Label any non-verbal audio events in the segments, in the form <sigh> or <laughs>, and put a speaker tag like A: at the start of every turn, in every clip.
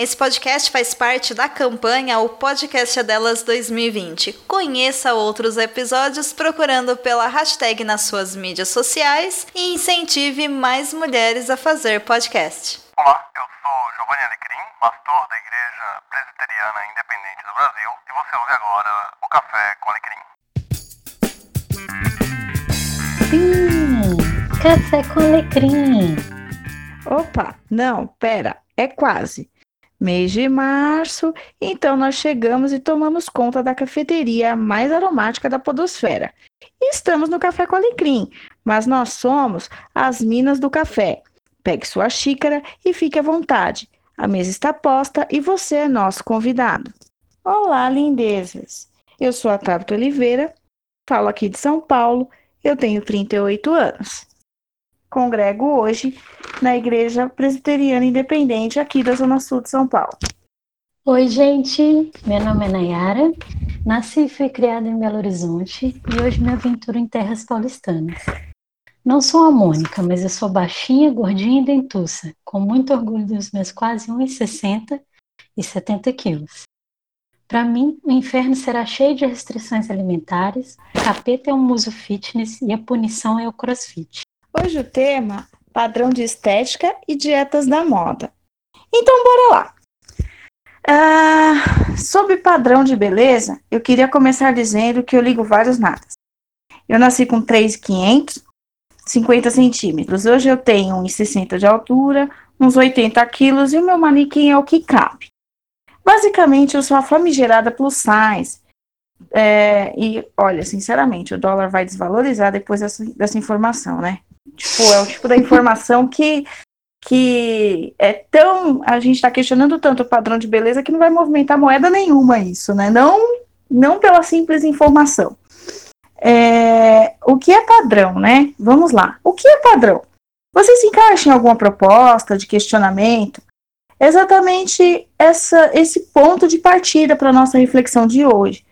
A: Esse podcast faz parte da campanha O Podcast é Delas 2020. Conheça outros episódios procurando pela hashtag nas suas mídias sociais e incentive mais mulheres a fazer podcast.
B: Olá, eu sou Giovanni Alecrim, pastor da Igreja Presbiteriana Independente do Brasil, e você ouve agora o Café com Alecrim.
C: Hum, café com alecrim.
D: Opa, não, pera, é quase. Mês de março, então nós chegamos e tomamos conta da cafeteria mais aromática da podosfera. Estamos no Café com Alecrim, mas nós somos as Minas do Café. Pegue sua xícara e fique à vontade. A mesa está posta e você é nosso convidado. Olá, lindezas! Eu sou a Tabata Oliveira, falo aqui de São Paulo, eu tenho 38 anos. Congrego hoje na Igreja Presbiteriana Independente aqui da Zona Sul de São Paulo.
C: Oi, gente. Meu nome é Nayara. Nasci e fui criada em Belo Horizonte e hoje me aventuro em terras paulistanas. Não sou a Mônica, mas eu sou baixinha, gordinha e dentuça, com muito orgulho dos meus quase 1,60 e 70 quilos. Para mim, o inferno será cheio de restrições alimentares, o capeta é um muso fitness e a punição é o crossfit.
D: Hoje o tema padrão de estética e dietas da moda. Então, bora lá. Ah, sobre padrão de beleza, eu queria começar dizendo que eu ligo vários nadas. Eu nasci com 3,500, 50 centímetros. Hoje eu tenho 1,60 de altura, uns 80 quilos e o meu manequim é o que cabe. Basicamente, eu sou a famigerada plus size. É, e olha, sinceramente, o dólar vai desvalorizar depois dessa, dessa informação, né? Tipo, é o tipo da informação que, que é tão. A gente está questionando tanto o padrão de beleza que não vai movimentar moeda nenhuma isso, né? Não, não pela simples informação. É, o que é padrão, né? Vamos lá. O que é padrão? Você se encaixa em alguma proposta de questionamento? Exatamente essa, esse ponto de partida para a nossa reflexão de hoje.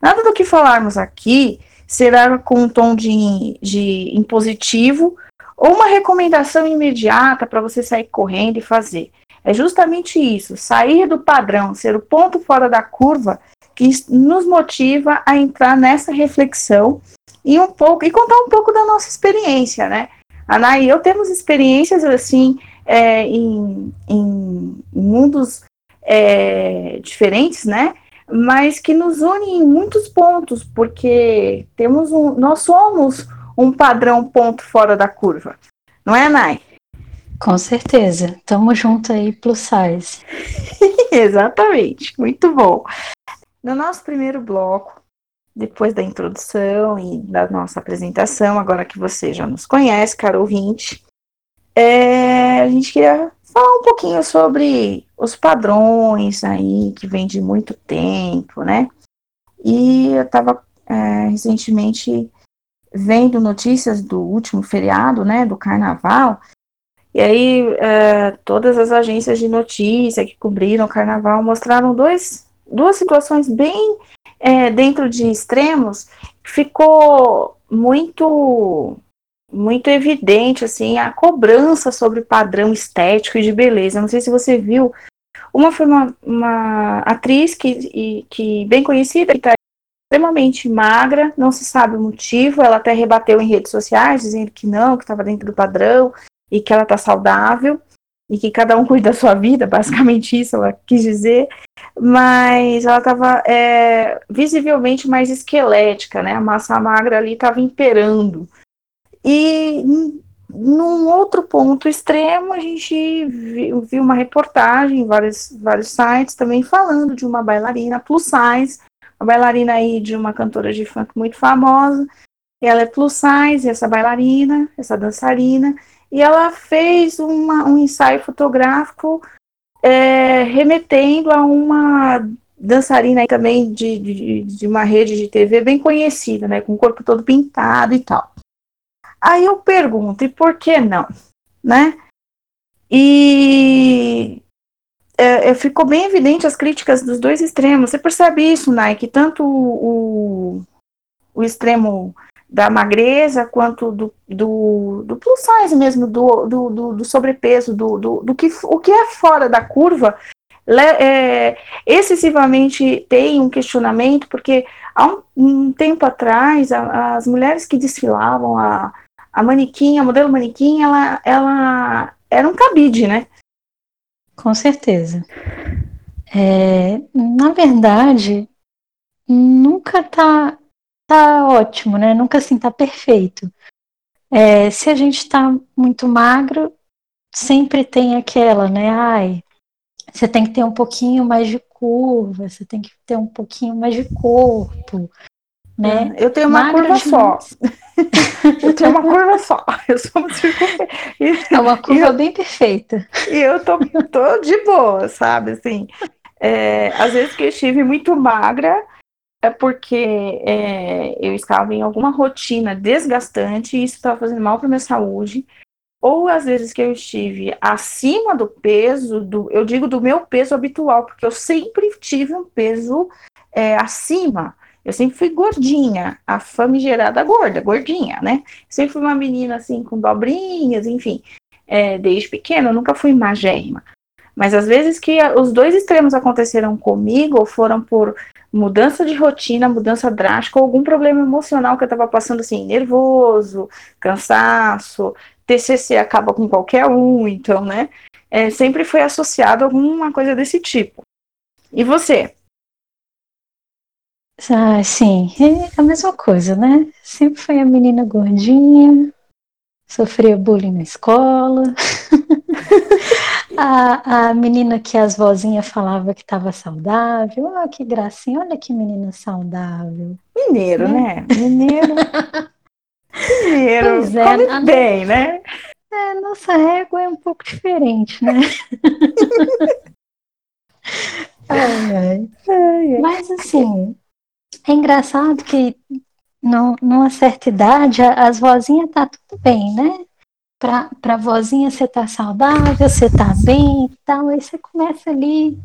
D: Nada do que falarmos aqui será com um tom de, de impositivo ou uma recomendação imediata para você sair correndo e fazer. É justamente isso, sair do padrão, ser o ponto fora da curva que nos motiva a entrar nessa reflexão e um pouco e contar um pouco da nossa experiência, né? Ana e eu temos experiências assim é, em, em, mundos é, diferentes, né? Mas que nos unem em muitos pontos, porque temos um, nós somos um padrão ponto fora da curva. Não é, Nai?
C: Com certeza. Tamo junto aí, plus size. <laughs>
D: Exatamente. Muito bom. No nosso primeiro bloco, depois da introdução e da nossa apresentação, agora que você já nos conhece, caro ouvinte, é, a gente queria falar um pouquinho sobre os padrões aí que vem de muito tempo, né? E eu estava é, recentemente vendo notícias do último feriado, né, do carnaval, e aí é, todas as agências de notícia que cobriram o carnaval mostraram dois, duas situações bem é, dentro de extremos, ficou muito muito evidente assim a cobrança sobre padrão estético e de beleza. Não sei se você viu, uma foi uma, uma atriz que, que bem conhecida que está extremamente magra, não se sabe o motivo. Ela até rebateu em redes sociais, dizendo que não, que estava dentro do padrão e que ela está saudável e que cada um cuida da sua vida, <laughs> basicamente isso ela quis dizer. Mas ela estava é, visivelmente mais esquelética, né? A massa magra ali estava imperando. E num outro ponto extremo, a gente viu, viu uma reportagem em vários, vários sites também falando de uma bailarina plus size uma bailarina aí de uma cantora de funk muito famosa. Ela é plus size, essa bailarina, essa dançarina, e ela fez uma, um ensaio fotográfico é, remetendo a uma dançarina também de, de, de uma rede de TV bem conhecida, né, com o corpo todo pintado e tal. Aí eu pergunto, e por que não, né? E é, é, ficou bem evidente as críticas dos dois extremos. Você percebe isso, Nike? Tanto o, o extremo da magreza quanto do, do, do plus size mesmo, do, do, do, do sobrepeso, do, do, do, que, o que é fora da curva, é, excessivamente tem um questionamento, porque há um, um tempo atrás, a, as mulheres que desfilavam, a, a manequim, a modelo manequim, ela, ela era um cabide, né?
C: Com certeza. É, na verdade, nunca tá, tá ótimo, né? Nunca assim tá perfeito. É, se a gente tá muito magro, sempre tem aquela, né? Ai, você tem que ter um pouquinho mais de curva, você tem que ter um pouquinho mais de corpo, né?
D: Eu tenho uma Magra curva só. <laughs> eu tenho uma curva só. <laughs> Eu sou uma
C: É uma curva eu, bem perfeita.
D: E eu tô, tô de boa, sabe? Assim, é, às vezes que eu estive muito magra é porque é, eu estava em alguma rotina desgastante e isso estava fazendo mal para minha saúde ou às vezes que eu estive acima do peso, do, eu digo do meu peso habitual, porque eu sempre tive um peso é, acima. Eu sempre fui gordinha, a famigerada gorda, gordinha, né? Sempre fui uma menina assim com dobrinhas, enfim. É, desde pequena, nunca fui magérrima. Mas às vezes que os dois extremos aconteceram comigo, foram por mudança de rotina, mudança drástica, ou algum problema emocional que eu estava passando assim, nervoso, cansaço, TCC acaba com qualquer um, então, né? É, sempre foi associado a alguma coisa desse tipo. E você?
C: Ah, sim, é a mesma coisa, né? Sempre foi a menina gordinha, sofria bullying na escola. <laughs> a, a menina que as vozinhas falavam que estava saudável. Oh, que gracinha, olha que menina saudável.
D: Mineiro, né? né? Mineiro. <laughs> Mineiro, pois é, come a bem, né?
C: É, nossa régua é um pouco diferente, né? <laughs> ai, ai. Ai, Mas assim, é engraçado que no, numa certa idade as vozinhas tá tudo bem, né? Pra, pra vozinha você tá saudável, você tá bem e tal, aí você começa ali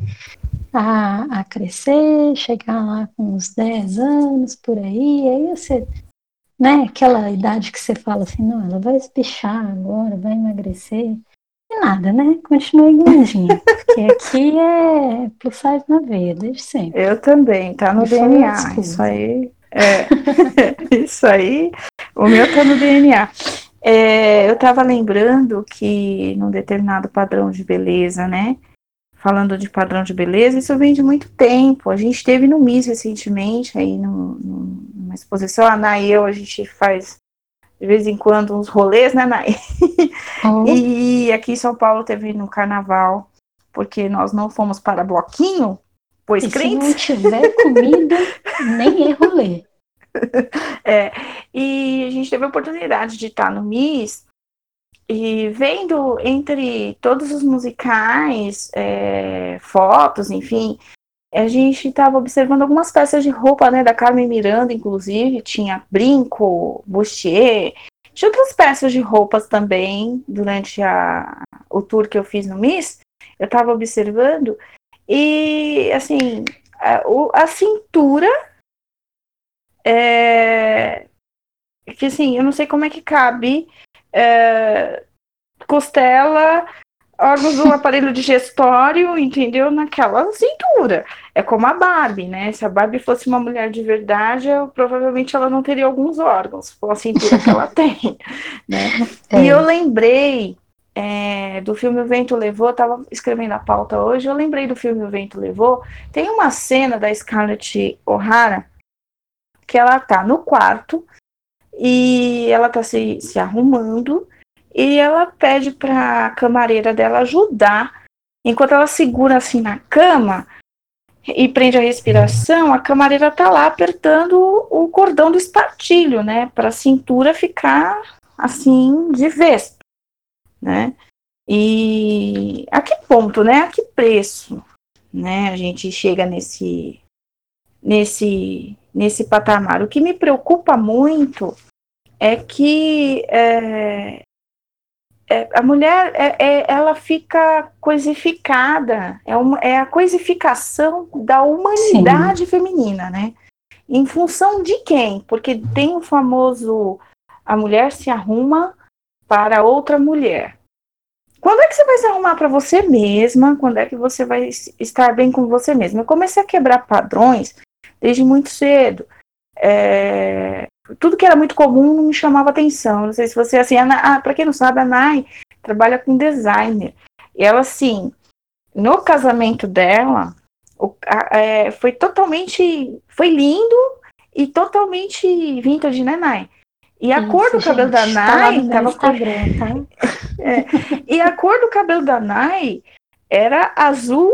C: a, a crescer, chegar lá com uns 10 anos por aí, aí você né? Aquela idade que você fala assim, não, ela vai espichar agora, vai emagrecer. Nada, né? Continua gordinha. porque aqui é plus size na veia, desde sempre.
D: Eu também, tá no e DNA. Isso aí. É, <laughs> isso aí, o meu tá no DNA. É, eu tava lembrando que num determinado padrão de beleza, né? falando de padrão de beleza, isso vem de muito tempo. A gente teve no MIS recentemente, aí no, no, numa exposição, a Nay e eu, a gente faz de vez em quando uns rolês, né, Nay? Oh. <laughs> e aqui em São Paulo teve no carnaval, porque nós não fomos para bloquinho, pois
C: e
D: crentes...
C: se não tiver comida, nem é rolê. <laughs>
D: É, e a gente teve a oportunidade de estar no MIS e vendo entre todos os musicais, é, fotos, enfim, a gente estava observando algumas peças de roupa, né, da Carmen Miranda, inclusive, tinha brinco, bustier, tinha outras peças de roupas também durante a, o tour que eu fiz no Miss, eu estava observando, e assim, a, a cintura é, que assim, eu não sei como é que cabe é, costela, órgãos do aparelho digestório, entendeu? Naquela cintura. É como a Barbie, né? Se a Barbie fosse uma mulher de verdade, eu, provavelmente ela não teria alguns órgãos, com a cintura que ela <laughs> tem, né? É. E eu lembrei é, do filme O Vento Levou, eu tava escrevendo a pauta hoje, eu lembrei do filme O Vento Levou, tem uma cena da Scarlett O'Hara que ela tá no quarto e ela tá se, se arrumando e ela pede para a camareira dela ajudar. Enquanto ela segura assim na cama e prende a respiração, a camareira tá lá apertando o cordão do espartilho, né, para a cintura ficar assim de vez, né? E a que ponto, né? A que preço, né? A gente chega nesse nesse nesse patamar. O que me preocupa muito é que é, é, a mulher é, é, ela fica coisificada, é, uma, é a coisificação da humanidade Sim. feminina, né? Em função de quem? Porque tem o famoso a mulher se arruma para outra mulher. quando é que você vai se arrumar para você mesma? Quando é que você vai estar bem com você mesma? Eu comecei a quebrar padrões desde muito cedo. É, tudo que era muito comum não me chamava atenção. Não sei se você assim, ah, para quem não sabe, a Nai trabalha com designer. E ela assim, no casamento dela, o, a, é, foi totalmente, foi lindo e totalmente vintage, né, Nai? E a Isso, cor do gente, cabelo da tá Nai
C: tá tava Instagram, tá? <laughs>
D: é, e a cor do cabelo da Nai era azul.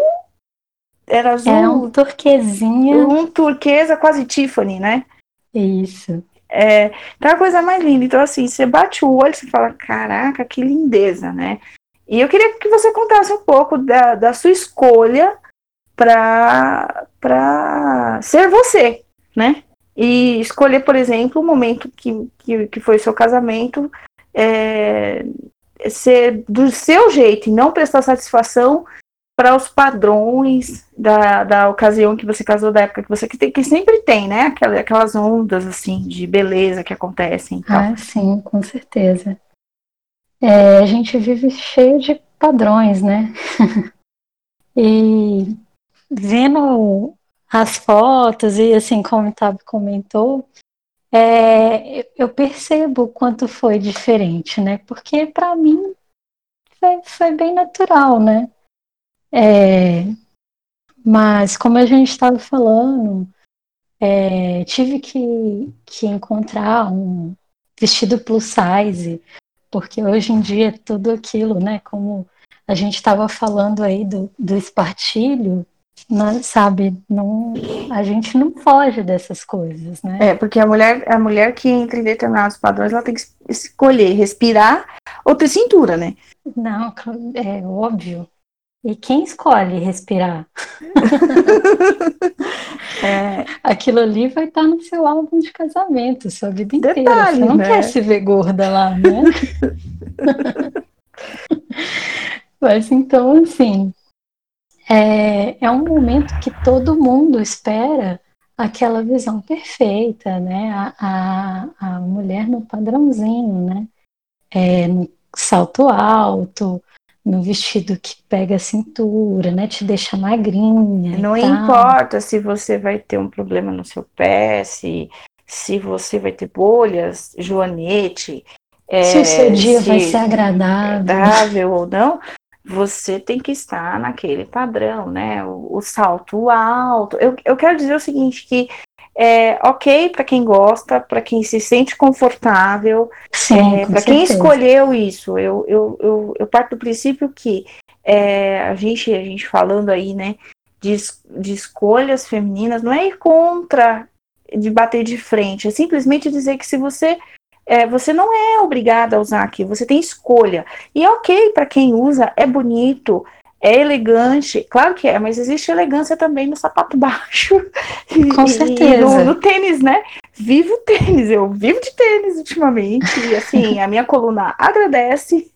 D: Era azul. É
C: um turquesinha.
D: Um turquesa quase Tiffany, né?
C: Isso.
D: É, tá a coisa mais linda. Então, assim, você bate o olho e fala: caraca, que lindeza, né? E eu queria que você contasse um pouco da, da sua escolha para ser você, né? e escolher, por exemplo, o momento que, que, que foi o seu casamento, é, ser do seu jeito e não prestar satisfação para os padrões da, da ocasião que você casou, da época que você que, tem, que sempre tem, né? Aquelas, aquelas ondas assim de beleza que acontecem.
C: Ah, sim, com certeza. É, a gente vive cheio de padrões, né? <laughs> e vendo as fotos e assim como o Tab comentou, é, eu percebo o quanto foi diferente, né? Porque para mim foi, foi, bem natural, né? É, mas como a gente estava falando, é, tive que, que encontrar um vestido plus size, porque hoje em dia é tudo aquilo, né? Como a gente estava falando aí do, do espartilho, não, sabe, não, a gente não foge dessas coisas, né?
D: É, porque a mulher, a mulher que entra em determinados padrões, ela tem que escolher respirar ou ter cintura, né?
C: Não, é óbvio. E quem escolhe respirar? <laughs> é. Aquilo ali vai estar no seu álbum de casamento, sua vida Detalhe, inteira. Você não né? quer se ver gorda lá, né? <laughs> Mas então, assim, é, é um momento que todo mundo espera aquela visão perfeita, né? A, a, a mulher no padrãozinho, né? É, no salto alto, no vestido que pega a cintura, né? Te deixa magrinha.
D: Não importa se você vai ter um problema no seu pé, se, se você vai ter bolhas, joanete.
C: É, se o seu dia vai ser agradável.
D: agradável ou não, você tem que estar naquele padrão, né? O, o salto alto. Eu, eu quero dizer o seguinte, que é ok para quem gosta, para quem se sente confortável, é, para quem escolheu isso. Eu, eu, eu, eu, parto do princípio que é, a, gente, a gente falando aí, né, de, de escolhas femininas, não é ir contra de bater de frente, é simplesmente dizer que se você é, você não é obrigado a usar aqui, você tem escolha. E é ok para quem usa, é bonito, é elegante, claro que é, mas existe elegância também no sapato <laughs> baixo.
C: Com e, certeza. E
D: no, no, tênis, né? Vivo tênis, eu vivo de tênis ultimamente, e assim, a minha coluna agradece,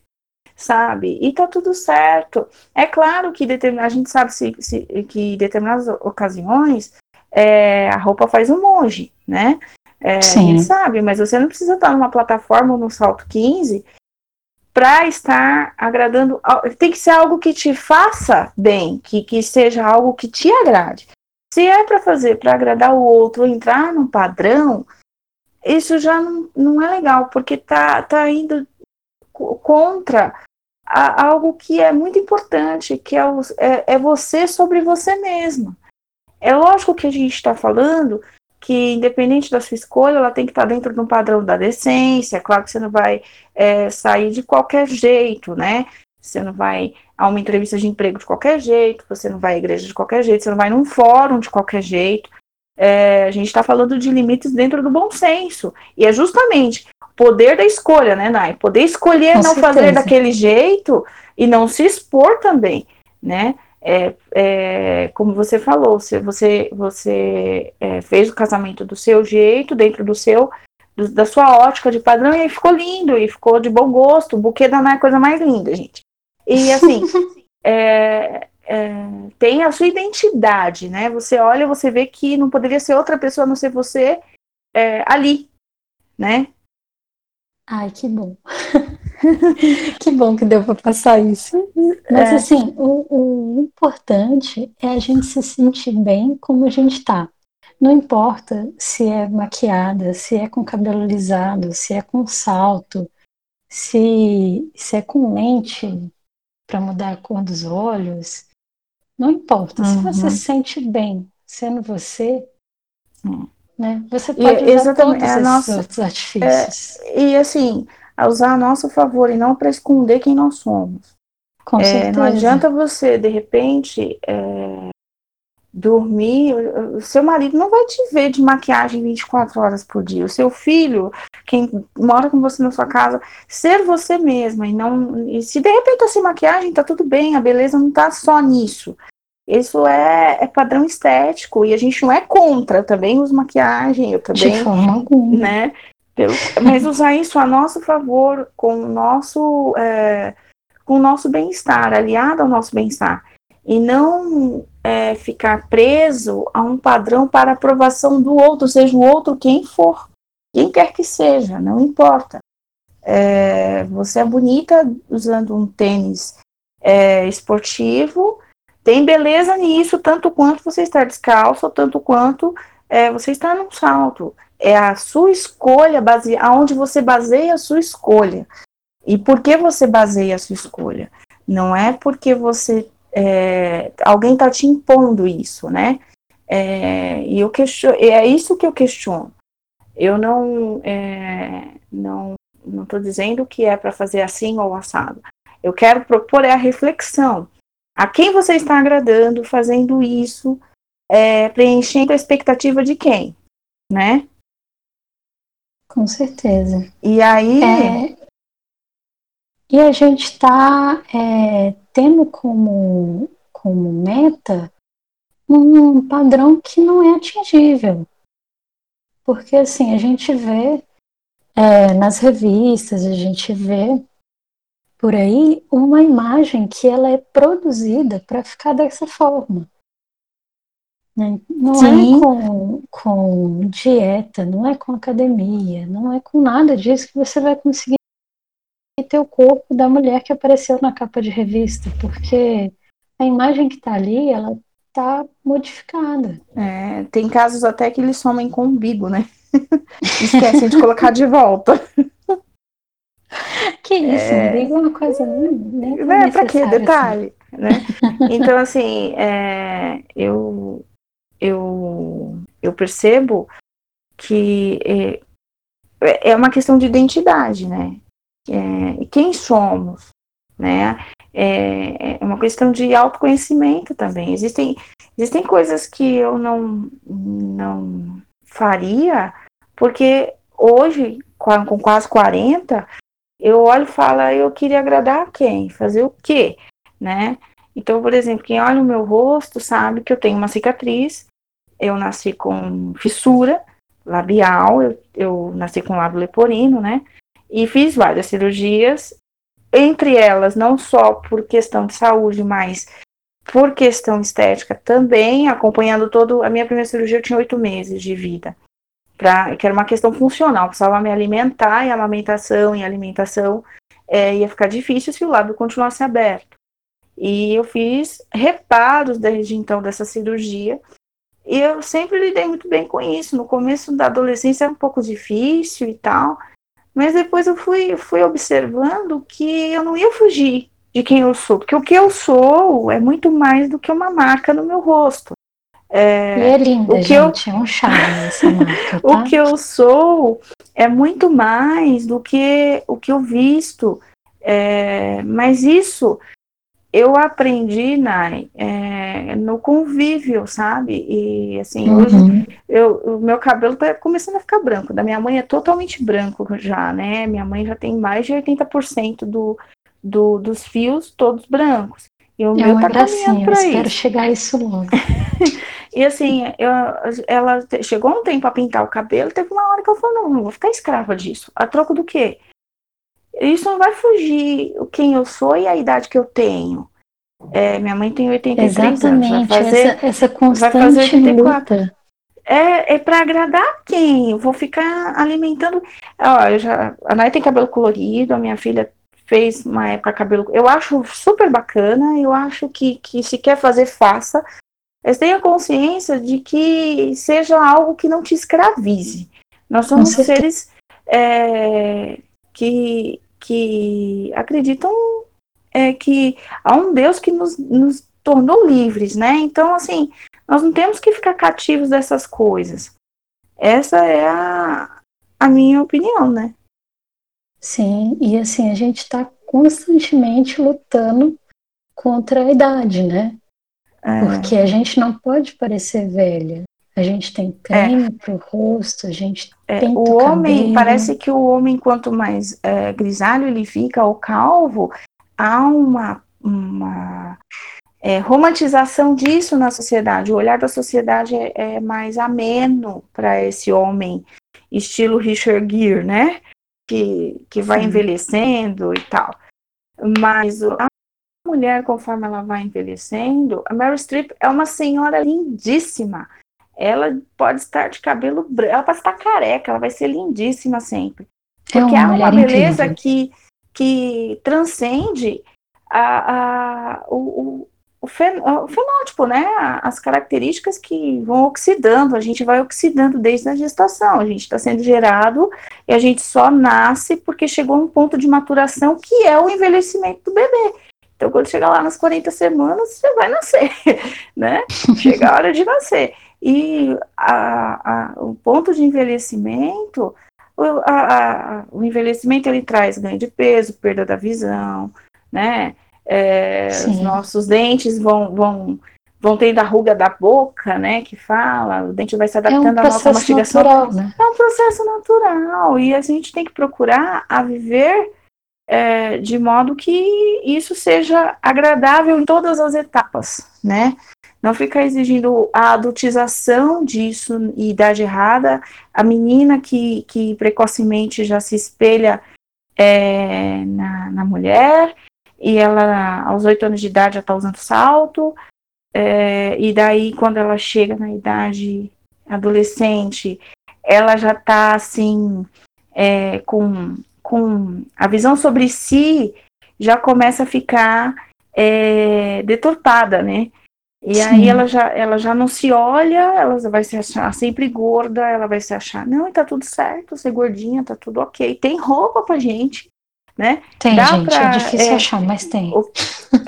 D: sabe? E tá tudo certo. É claro que a gente sabe se, se, que em determinadas ocasiões é, a roupa faz um monge, né? É, a gente sabe, mas você não precisa estar numa plataforma no salto 15 para estar agradando. Tem que ser algo que te faça bem, que, que seja algo que te agrade. Se é para fazer para agradar o outro, entrar num padrão, isso já não, não é legal, porque tá, tá indo contra a, algo que é muito importante, que é, o, é, é você sobre você mesmo. É lógico que a gente está falando que independente da sua escolha, ela tem que estar dentro de um padrão da decência. Claro que você não vai é, sair de qualquer jeito, né? Você não vai a uma entrevista de emprego de qualquer jeito, você não vai à igreja de qualquer jeito, você não vai num fórum de qualquer jeito. É, a gente está falando de limites dentro do bom senso. E é justamente o poder da escolha, né, Nai? Poder escolher Com não certeza. fazer daquele jeito e não se expor também, né? É, é, como você falou, se você, você é, fez o casamento do seu jeito, dentro do seu, do, da sua ótica de padrão, e aí ficou lindo, e ficou de bom gosto. O buquê da Ana é a coisa mais linda, gente. E assim, <laughs> é, é, tem a sua identidade, né? Você olha, você vê que não poderia ser outra pessoa a não ser você é, ali, né?
C: Ai, que bom. <laughs> <laughs> que bom que deu para passar isso. Mas
D: É.
C: assim, o, o importante é a gente se sentir bem como a gente está. Não importa se é maquiada, se é com cabelo lisado, se é com salto, se, se é com lente para mudar a cor dos olhos. Não importa. Se você
D: Uhum.
C: se sente bem sendo você,
D: Hum.
C: né, você
D: E
C: pode usar
D: exatamente,
C: todos
D: é
C: esses
D: nossa-
C: outros artifícios.
D: E assim, a usar a nosso favor e não para esconder quem nós somos.
C: com
D: É,
C: certeza.
D: não adianta você, de repente, é, dormir. O seu marido não vai te ver de maquiagem 24 horas por dia. O seu filho, quem mora com você na sua casa, ser você mesma e não. E se de repente tá sem maquiagem, tá tudo bem, a beleza não tá só nisso. Isso é, é padrão estético e a gente não é contra. Eu também uso maquiagem, eu
C: De
D: também
C: forma alguma.
D: né? Pelo- <laughs> mas usar isso a nosso favor, com o nosso, é, com o nosso bem-estar, aliado ao nosso bem-estar. E não é, ficar preso a um padrão para aprovação do outro, seja o outro quem for, quem quer que seja, não importa. É, você é bonita usando um tênis é, esportivo, tem beleza nisso, tanto quanto você estar descalço, tanto quanto é, você estar num salto é a sua escolha, base... aonde você baseia a sua escolha. E por que você baseia a sua escolha? Não é porque você. é, alguém está te impondo isso, né? É, e eu questiono, é isso que eu questiono. Eu não é, não não estou dizendo que é para fazer assim ou assado. Eu quero propor é a reflexão. A quem você está agradando fazendo isso, é, preenchendo a expectativa de quem, né?
C: Com certeza.
D: E aí,
C: É, e a gente está tendo como, como meta um padrão que não é atingível. Porque assim, a gente vê é, nas revistas, a gente vê por aí uma imagem que ela é produzida para ficar dessa forma. Né? Não
D: Sim.
C: é com, com dieta, não é com academia, não é com nada disso que você vai conseguir ter o corpo da mulher que apareceu na capa de revista, porque a imagem que está ali, ela está modificada.
D: é, tem casos até que eles somem com o umbigo, né? <laughs> Esquecem de colocar de volta.
C: Que isso,
D: É.
C: umbigo é uma coisa nem,
D: Né? Pra que
C: assim.
D: detalhe? Né? <laughs> Então, assim, é, eu, eu, eu percebo que é, é uma questão de identidade, né? É, quem somos, né? É, é uma questão de autoconhecimento também. Existem, existem coisas que eu não, não faria, porque hoje, com quase 40, eu olho e falo, "Ah, eu queria agradar quem? Fazer o quê? Né? Então, por exemplo, quem olha o meu rosto sabe que eu tenho uma cicatriz, eu nasci com fissura labial, eu, eu nasci com lábio leporino, né? E fiz várias cirurgias, entre elas, não só por questão de saúde, mas por questão estética também, acompanhando todo. A minha primeira cirurgia eu tinha oito meses de vida, pra, que era uma questão funcional, precisava me alimentar, e amamentação e alimentação é, ia ficar difícil se o lábio continuasse aberto. E eu fiz reparos desde então dessa cirurgia, e eu sempre lidei muito bem com isso. No começo da adolescência era um pouco difícil e tal, mas depois eu fui, fui observando que eu não ia fugir de quem eu sou, porque o que eu sou é muito mais do que uma marca no meu rosto. É,
C: E é linda,
D: o que eu-
C: gente, é um charme essa <laughs> marca, tá?
D: o que eu sou é muito mais do que o que eu visto. É, mas isso eu aprendi, Nai, é, no convívio, sabe? E assim, hoje
C: Uhum.
D: eu, o meu cabelo tá começando a ficar branco. Da minha mãe é totalmente branco já, né? Minha mãe já tem mais de 80% do, do, dos fios todos brancos. E o meu tá
C: gracinha,
D: caminhando
C: eu
D: pra
C: espero
D: isso.
C: chegar a isso logo. <laughs>
D: E assim, eu, ela chegou um tempo a pintar o cabelo, teve uma hora que ela falou, não, não vou ficar escrava disso. A troco do quê? Isso não vai fugir quem eu sou e a idade que eu tenho. É, minha mãe tem 83 anos, vai
C: Exatamente,
D: fazer
C: essa, essa
D: fazer
C: constante
D: 84.
C: luta.
D: É, é para agradar quem? Eu vou ficar alimentando. Ó, eu já, a Nay tem cabelo colorido, a minha filha fez uma época cabelo. Eu acho super bacana, eu acho que, que se quer fazer, faça. Mas tenha consciência de que seja algo que não te escravize. Nós somos seres é, que, que acreditam é, que há um Deus que nos, nos tornou livres, né? Então, assim, nós não temos que ficar cativos dessas coisas. Essa é a, a minha opinião, né?
C: Sim, e assim, a gente está constantemente lutando contra a idade, né? É. Porque a gente não pode parecer velha. A gente tem creme é. pro rosto, a gente é. tem
D: O homem, cabelo. parece que o homem, quanto mais é, grisalho ele fica, ou calvo, há uma, uma é, romantização disso na sociedade. O olhar da sociedade é, é mais ameno para esse homem, estilo Richard Gere, né? Que, que vai Sim. envelhecendo e tal. Mas a mulher, conforme ela vai envelhecendo, a Meryl Streep é uma senhora lindíssima. Ela pode estar de cabelo branco, ela pode estar careca, ela vai ser lindíssima sempre. É Porque é uma, uma beleza que, que transcende a, a, o, o, fenótipo, né? As características que vão oxidando, a gente vai oxidando desde a gestação, a gente está sendo gerado e a gente só nasce porque chegou a um ponto de maturação que é o envelhecimento do bebê. Então, quando chegar lá nas 40 semanas, você vai nascer, <laughs> né? Chega a hora de nascer. E a, a, o ponto de envelhecimento, o, a, o envelhecimento ele traz ganho de peso, perda da visão, né? É, os nossos dentes vão, vão, vão tendo a ruga da boca, né? Que fala, o dente vai se adaptando é um à nossa mastigação. Natural, né? É um processo natural. E a gente tem que procurar a viver é, de modo que isso seja agradável em todas as etapas, né? Não ficar exigindo a adultização disso e idade errada, a menina que, que precocemente já se espelha é, na, na mulher, e ela, aos oito anos de idade, já está usando salto, é, e daí, quando ela chega na idade adolescente, ela já está assim, é, com, com a visão sobre si já começa a ficar é, deturpada, né? E Sim. aí ela já, ela já não se olha, ela vai se achar sempre gorda, ela vai se achar, não, tá tudo certo, ser gordinha, tá tudo ok. Tem roupa pra gente, né?
C: Tem, Dá gente, pra, é difícil é, achar, mas tem.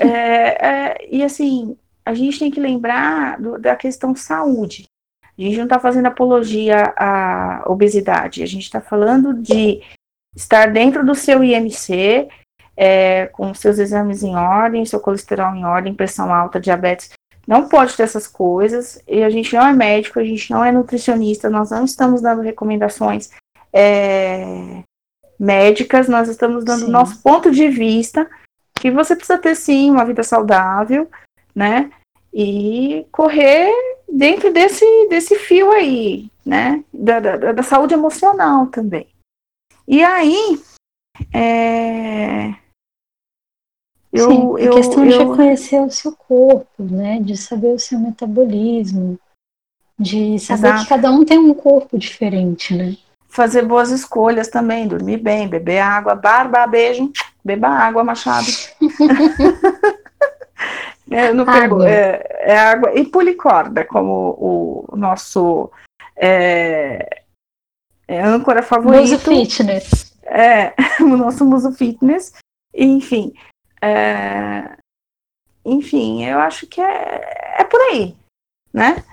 D: É, é, e assim, a gente tem que lembrar do, da questão saúde. A gente não está fazendo apologia à obesidade, a gente está falando de estar dentro do seu IMC, é, com seus exames em ordem, seu colesterol em ordem, pressão alta, diabetes. Não pode ter essas coisas. E a gente não é médico, a gente não é nutricionista, nós não estamos dando recomendações é, médicas, nós estamos dando sim. nosso ponto de vista, que você precisa ter sim uma vida saudável, né? E correr dentro desse, desse fio aí, né? Da, da, da saúde emocional também. E aí, é...
C: Eu, Sim, a eu, questão eu... de reconhecer o seu corpo, né? De saber o seu metabolismo, de saber Exato. que cada um tem um corpo diferente, né?
D: fazer boas escolhas também, dormir bem, beber água, barba, beijo, beba água, Machado. <laughs> é, não pego, é, é, água e policorda, como o nosso é, é, âncora favorito. Muso
C: Fitness.
D: É, <laughs> o nosso Muso Fitness. Enfim, é, enfim, eu acho que é, é por aí, né?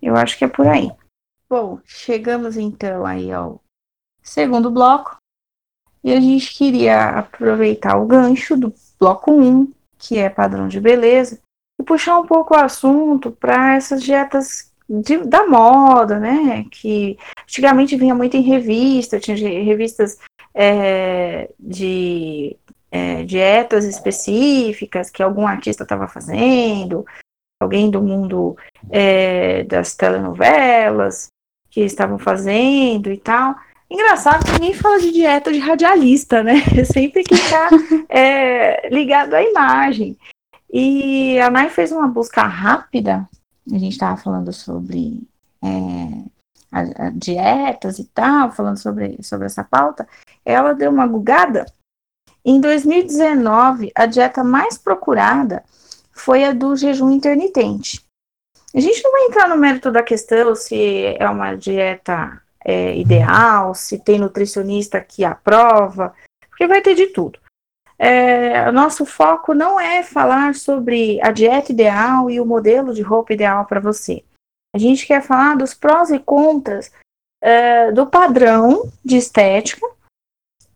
D: Eu acho que é por aí. Bom, chegamos então aí ao segundo bloco. E a gente queria aproveitar o gancho do bloco 1, que é padrão de beleza, e puxar um pouco o assunto para essas dietas de, da moda, né? Que antigamente vinha muito em revista, tinha revistas é, de é, dietas específicas que algum artista estava fazendo, alguém do mundo é, das telenovelas, que estavam fazendo e tal. Engraçado que ninguém fala de dieta de radialista, né? <laughs> Sempre que está é, ligado à imagem. E a Nai fez uma busca rápida, a gente estava falando sobre é, a, a dietas e tal, falando sobre, sobre essa pauta. Ela deu uma gugada Em 2019, a dieta mais procurada foi a do jejum intermitente. A gente não vai entrar no mérito da questão se é uma dieta é, ideal, se tem nutricionista que aprova, porque vai ter de tudo. É, nosso foco não é falar sobre a dieta ideal e o modelo de roupa ideal para você. A gente quer falar dos prós e contras é, do padrão de estética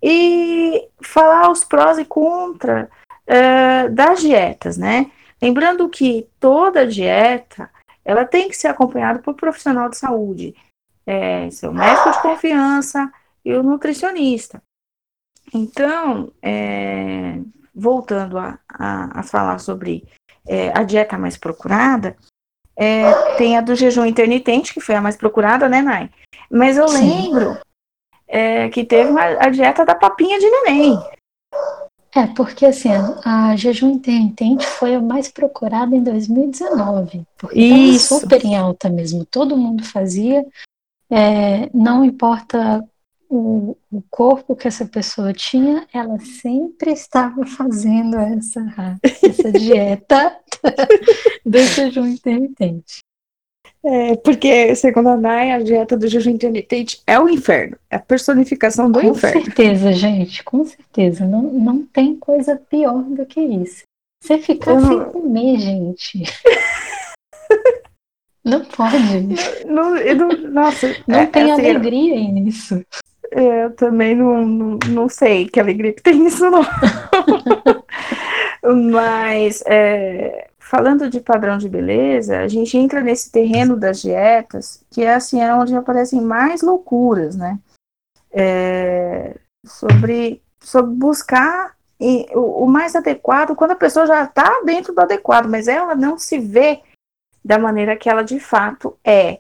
D: e falar os prós e contras é, das dietas, né? Lembrando que toda dieta ela tem que ser acompanhada por um profissional de saúde, é, seu médico de confiança e o nutricionista. Então, é, voltando a, a, a, falar sobre é, a dieta mais procurada, é, tem a do jejum intermitente, que foi a mais procurada, né, Nai? Mas eu Sim. lembro é, que teve uma, a dieta da papinha de neném.
C: É, porque assim, a, jejum intermitente foi a mais procurada em 2019. Porque Isso. super em alta mesmo. Todo mundo fazia. É, não importa o, o, corpo que essa pessoa tinha, ela sempre estava fazendo essa, essa <laughs> dieta <laughs> do jejum intermitente.
D: É, porque, segundo a Nai, a dieta do jejum intermitente é o inferno. É a personificação do
C: com
D: inferno.
C: Com certeza, gente, com certeza. Não, não tem coisa pior do que isso. Você ficar Eu sem comer, gente. <laughs> não pode.
D: Não, não, nossa, <laughs>
C: não é, tem assim, alegria nisso.
D: É, eu também não, não, não sei que alegria que tem nisso, não. <laughs> Mas é, falando de padrão de beleza, a gente entra nesse terreno das dietas, que é assim, é onde aparecem mais loucuras, né? É, sobre, sobre buscar o, o, mais adequado, quando a pessoa já está dentro do adequado, mas ela não se vê da maneira que ela de fato é.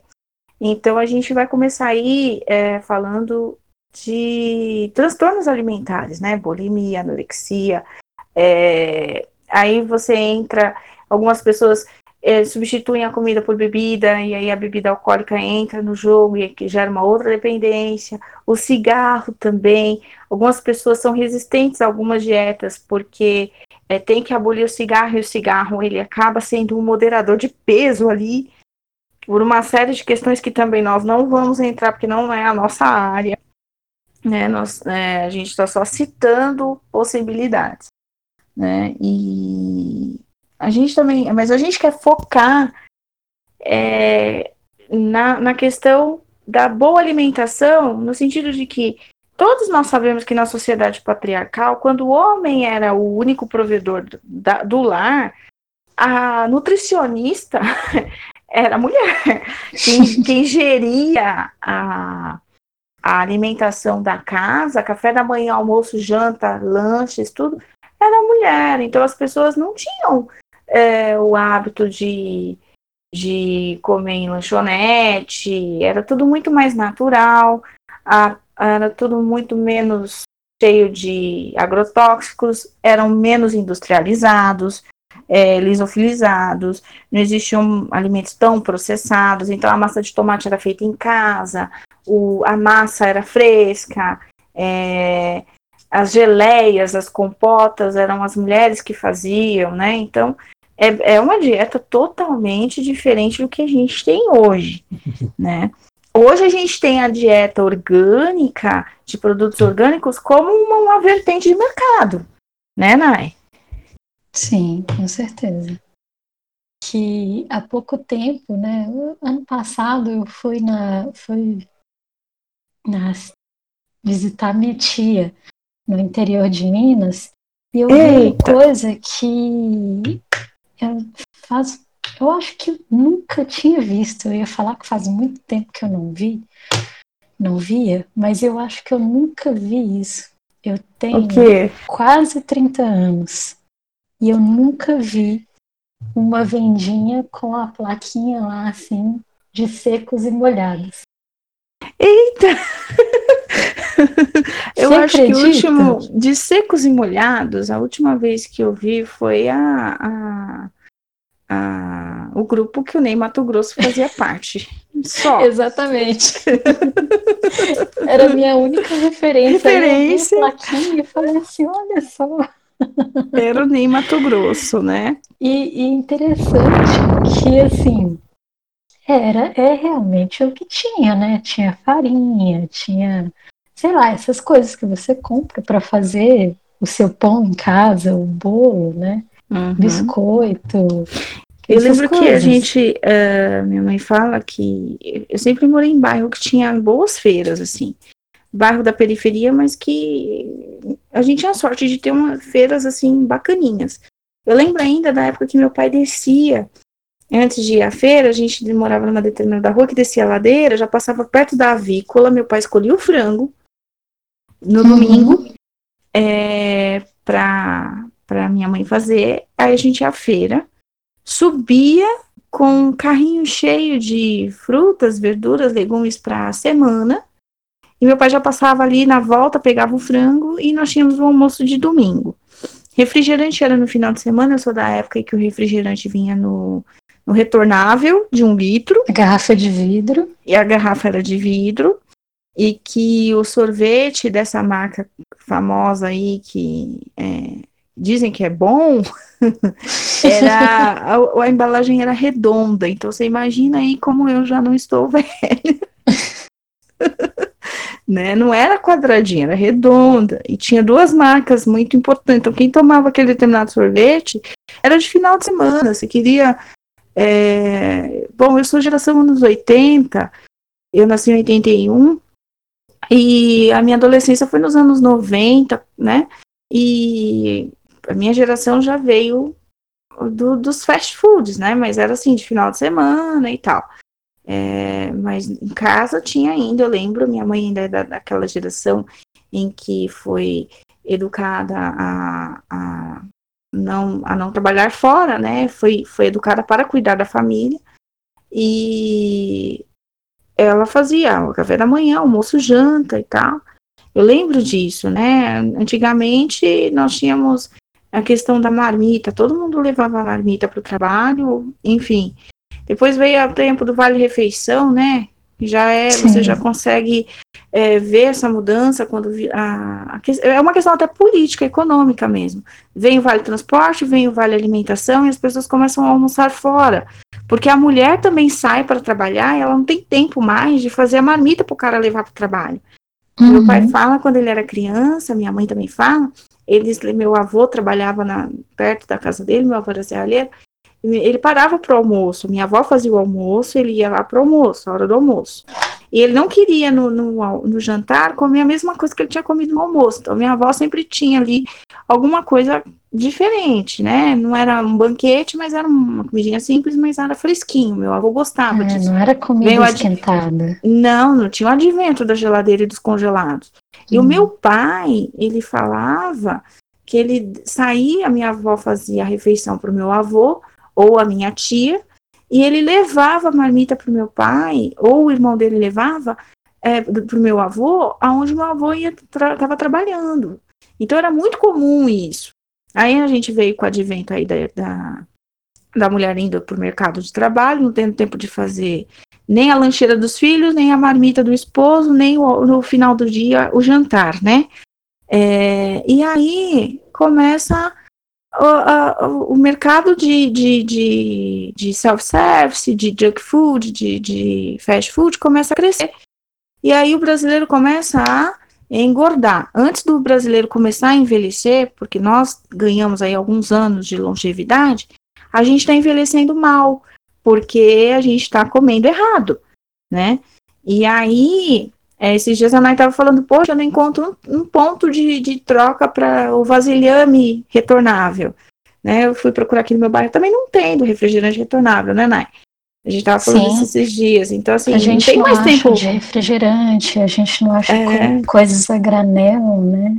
D: Então a gente vai começar aí é, falando de transtornos alimentares, né? Bulimia, anorexia. É, aí você entra Algumas pessoas é, substituem a comida por bebida e aí a bebida alcoólica entra no jogo e que gera uma outra dependência. O cigarro também. Algumas pessoas são resistentes a algumas dietas porque é, tem que abolir o cigarro e o cigarro ele acaba sendo um moderador de peso ali por uma série de questões que também nós não vamos entrar porque não é a nossa área. Né, nós, é, a gente está só citando possibilidades. Né, e a gente também, mas a gente quer focar é, na, na questão da boa alimentação, no sentido de que todos nós sabemos que na sociedade patriarcal, quando o homem era o único provedor do, da, do lar, a nutricionista <laughs> era a mulher. Quem, quem geria a, a alimentação da casa, café da manhã, almoço, janta, lanches, tudo, era mulher. Então as pessoas não tinham é, o hábito de, de comer em lanchonete, era tudo muito mais natural, a, era tudo muito menos cheio de agrotóxicos, eram menos industrializados, é, lisofilizados, não existiam alimentos tão processados, então a massa de tomate era feita em casa, o, a massa era fresca, é, as geleias, as compotas eram as mulheres que faziam, né? Então é, é uma dieta totalmente diferente do que a gente tem hoje, <laughs> né? Hoje a gente tem a dieta orgânica, de produtos orgânicos, como uma, uma vertente de mercado, né, Nai?
C: Sim, com certeza. Que há pouco tempo, né? Ano passado eu fui na. Fui na, visitar minha tia no interior de Minas e eu Eita. vi uma coisa que eu faz, eu acho que eu nunca tinha visto. Eu ia falar que faz muito tempo que eu não vi, não via, mas eu acho que eu nunca vi isso. Eu tenho quase 30 anos e eu nunca vi uma vendinha com a plaquinha lá assim de secos e molhados.
D: Eita! <laughs> <laughs> eu Você acho acredita? que o último, de secos e molhados, a última vez que eu vi foi a, a, o grupo que o Ney Mato Grosso fazia parte. <laughs> Só.
C: Exatamente. <laughs> Era a minha única referência.
D: Referência.
C: Aí eu e falei assim, olha só.
D: Era o Ney Mato Grosso, né?
C: E, e interessante que, assim, era, é realmente o que tinha, né? Tinha farinha, tinha, sei lá, essas coisas que você compra para fazer o seu pão em casa, o bolo, né?
D: Uhum.
C: Biscoito.
D: Eu lembro que a
C: coisas.
D: gente, eh, minha mãe fala que eu sempre morei em bairro que tinha boas feiras, assim, bairro da periferia, mas que a gente tinha sorte de ter umas feiras assim bacaninhas. Eu lembro ainda da época que meu pai descia, antes de ir à feira, a gente morava numa determinada rua que descia a ladeira, já passava perto da avícola, meu pai escolhia o frango no
C: Uhum.
D: domingo é, para para minha mãe fazer, aí a gente ia à feira subia com um carrinho cheio de frutas, verduras, legumes para a semana. E meu pai já passava ali na volta, pegava o frango e nós tínhamos o almoço de domingo. Refrigerante era no final de semana, eu sou da época em que o refrigerante vinha no, no retornável de um litro
C: A garrafa de vidro.
D: e a garrafa era de vidro. E que o sorvete dessa marca famosa aí, que é, dizem que é bom, <laughs> era a, a embalagem era redonda, então você imagina aí como eu já não estou <laughs> velha. <laughs> né? Não era quadradinha, era redonda e tinha duas marcas muito importantes. Então quem tomava aquele determinado sorvete era de final de semana. Você queria, é, bom, eu sou geração anos 80, eu nasci em 81 e a minha adolescência foi nos anos 90, né? E a minha geração já veio do- dos fast foods, né? Mas era assim, de final de semana e tal. É, mas em casa tinha ainda, eu lembro, minha mãe ainda é da, daquela geração em que foi educada a, a, não, a não trabalhar fora, né? Foi, foi educada para cuidar da família. E ela fazia o café da manhã, almoço, janta e tal. Eu lembro disso, né? Antigamente nós tínhamos a questão da marmita, todo mundo levava a marmita para o trabalho, enfim. Depois veio o tempo do Vale Refeição, né? Já é,
C: Sim.
D: você já consegue é, ver essa mudança quando a, a é uma questão até política, econômica mesmo. Vem o Vale Transporte, vem o Vale Alimentação e as pessoas começam a almoçar fora. Porque a mulher também sai para trabalhar e ela não tem tempo mais de fazer a marmita para o cara levar para o trabalho. Meu
C: Uhum.
D: pai fala quando ele era criança, minha mãe também fala. Eles, meu avô trabalhava na, perto da casa dele, meu avô era serralheiro. Ele parava para o almoço. Minha avó fazia o almoço, ele ia lá para o almoço, a hora do almoço. E ele não queria no, no, no jantar comer a mesma coisa que ele tinha comido no almoço. Então, minha avó sempre tinha ali alguma coisa diferente, né? Não era um banquete, mas era uma comidinha simples, mas era fresquinho. Meu avô gostava
C: É,
D: disso.
C: não era comida
D: Veio
C: esquentada.
D: Não, não tinha o advento da geladeira e dos congelados. E o
C: Hum.
D: meu pai, ele falava que ele saía, a minha avó fazia a refeição para o meu avô ou a minha tia, e ele levava a marmita para o meu pai, ou o irmão dele levava para o meu avô, aonde meu avô estava trabalhando. Então era muito comum isso. Aí a gente veio com o advento aí da, da, da mulher indo para o mercado de trabalho, não tendo tempo de fazer nem a lancheira dos filhos, nem a marmita do esposo, nem o- no final do dia o jantar, né? É, e aí começa o, a- o- mercado de, de, de, de self-service, de junk food, de, de fast food, começa a crescer. E aí o brasileiro começa a engordar. Antes do brasileiro começar a envelhecer, porque nós ganhamos aí alguns anos de longevidade, a gente está envelhecendo mal, porque a gente está comendo errado, né? E aí, é, esses dias a Nai estava falando, poxa, eu não encontro um, um ponto de, de troca para o vasilhame retornável. Né? Eu fui procurar aqui no meu bairro, também não tem do refrigerante retornável, né, Nai? A gente estava falando
C: Sim.
D: disso esses dias. Então, assim,
C: a gente
D: não tem
C: não
D: mais
C: acha
D: tempo.
C: de refrigerante, a gente não acha
D: É.
C: co- coisas a granel, né?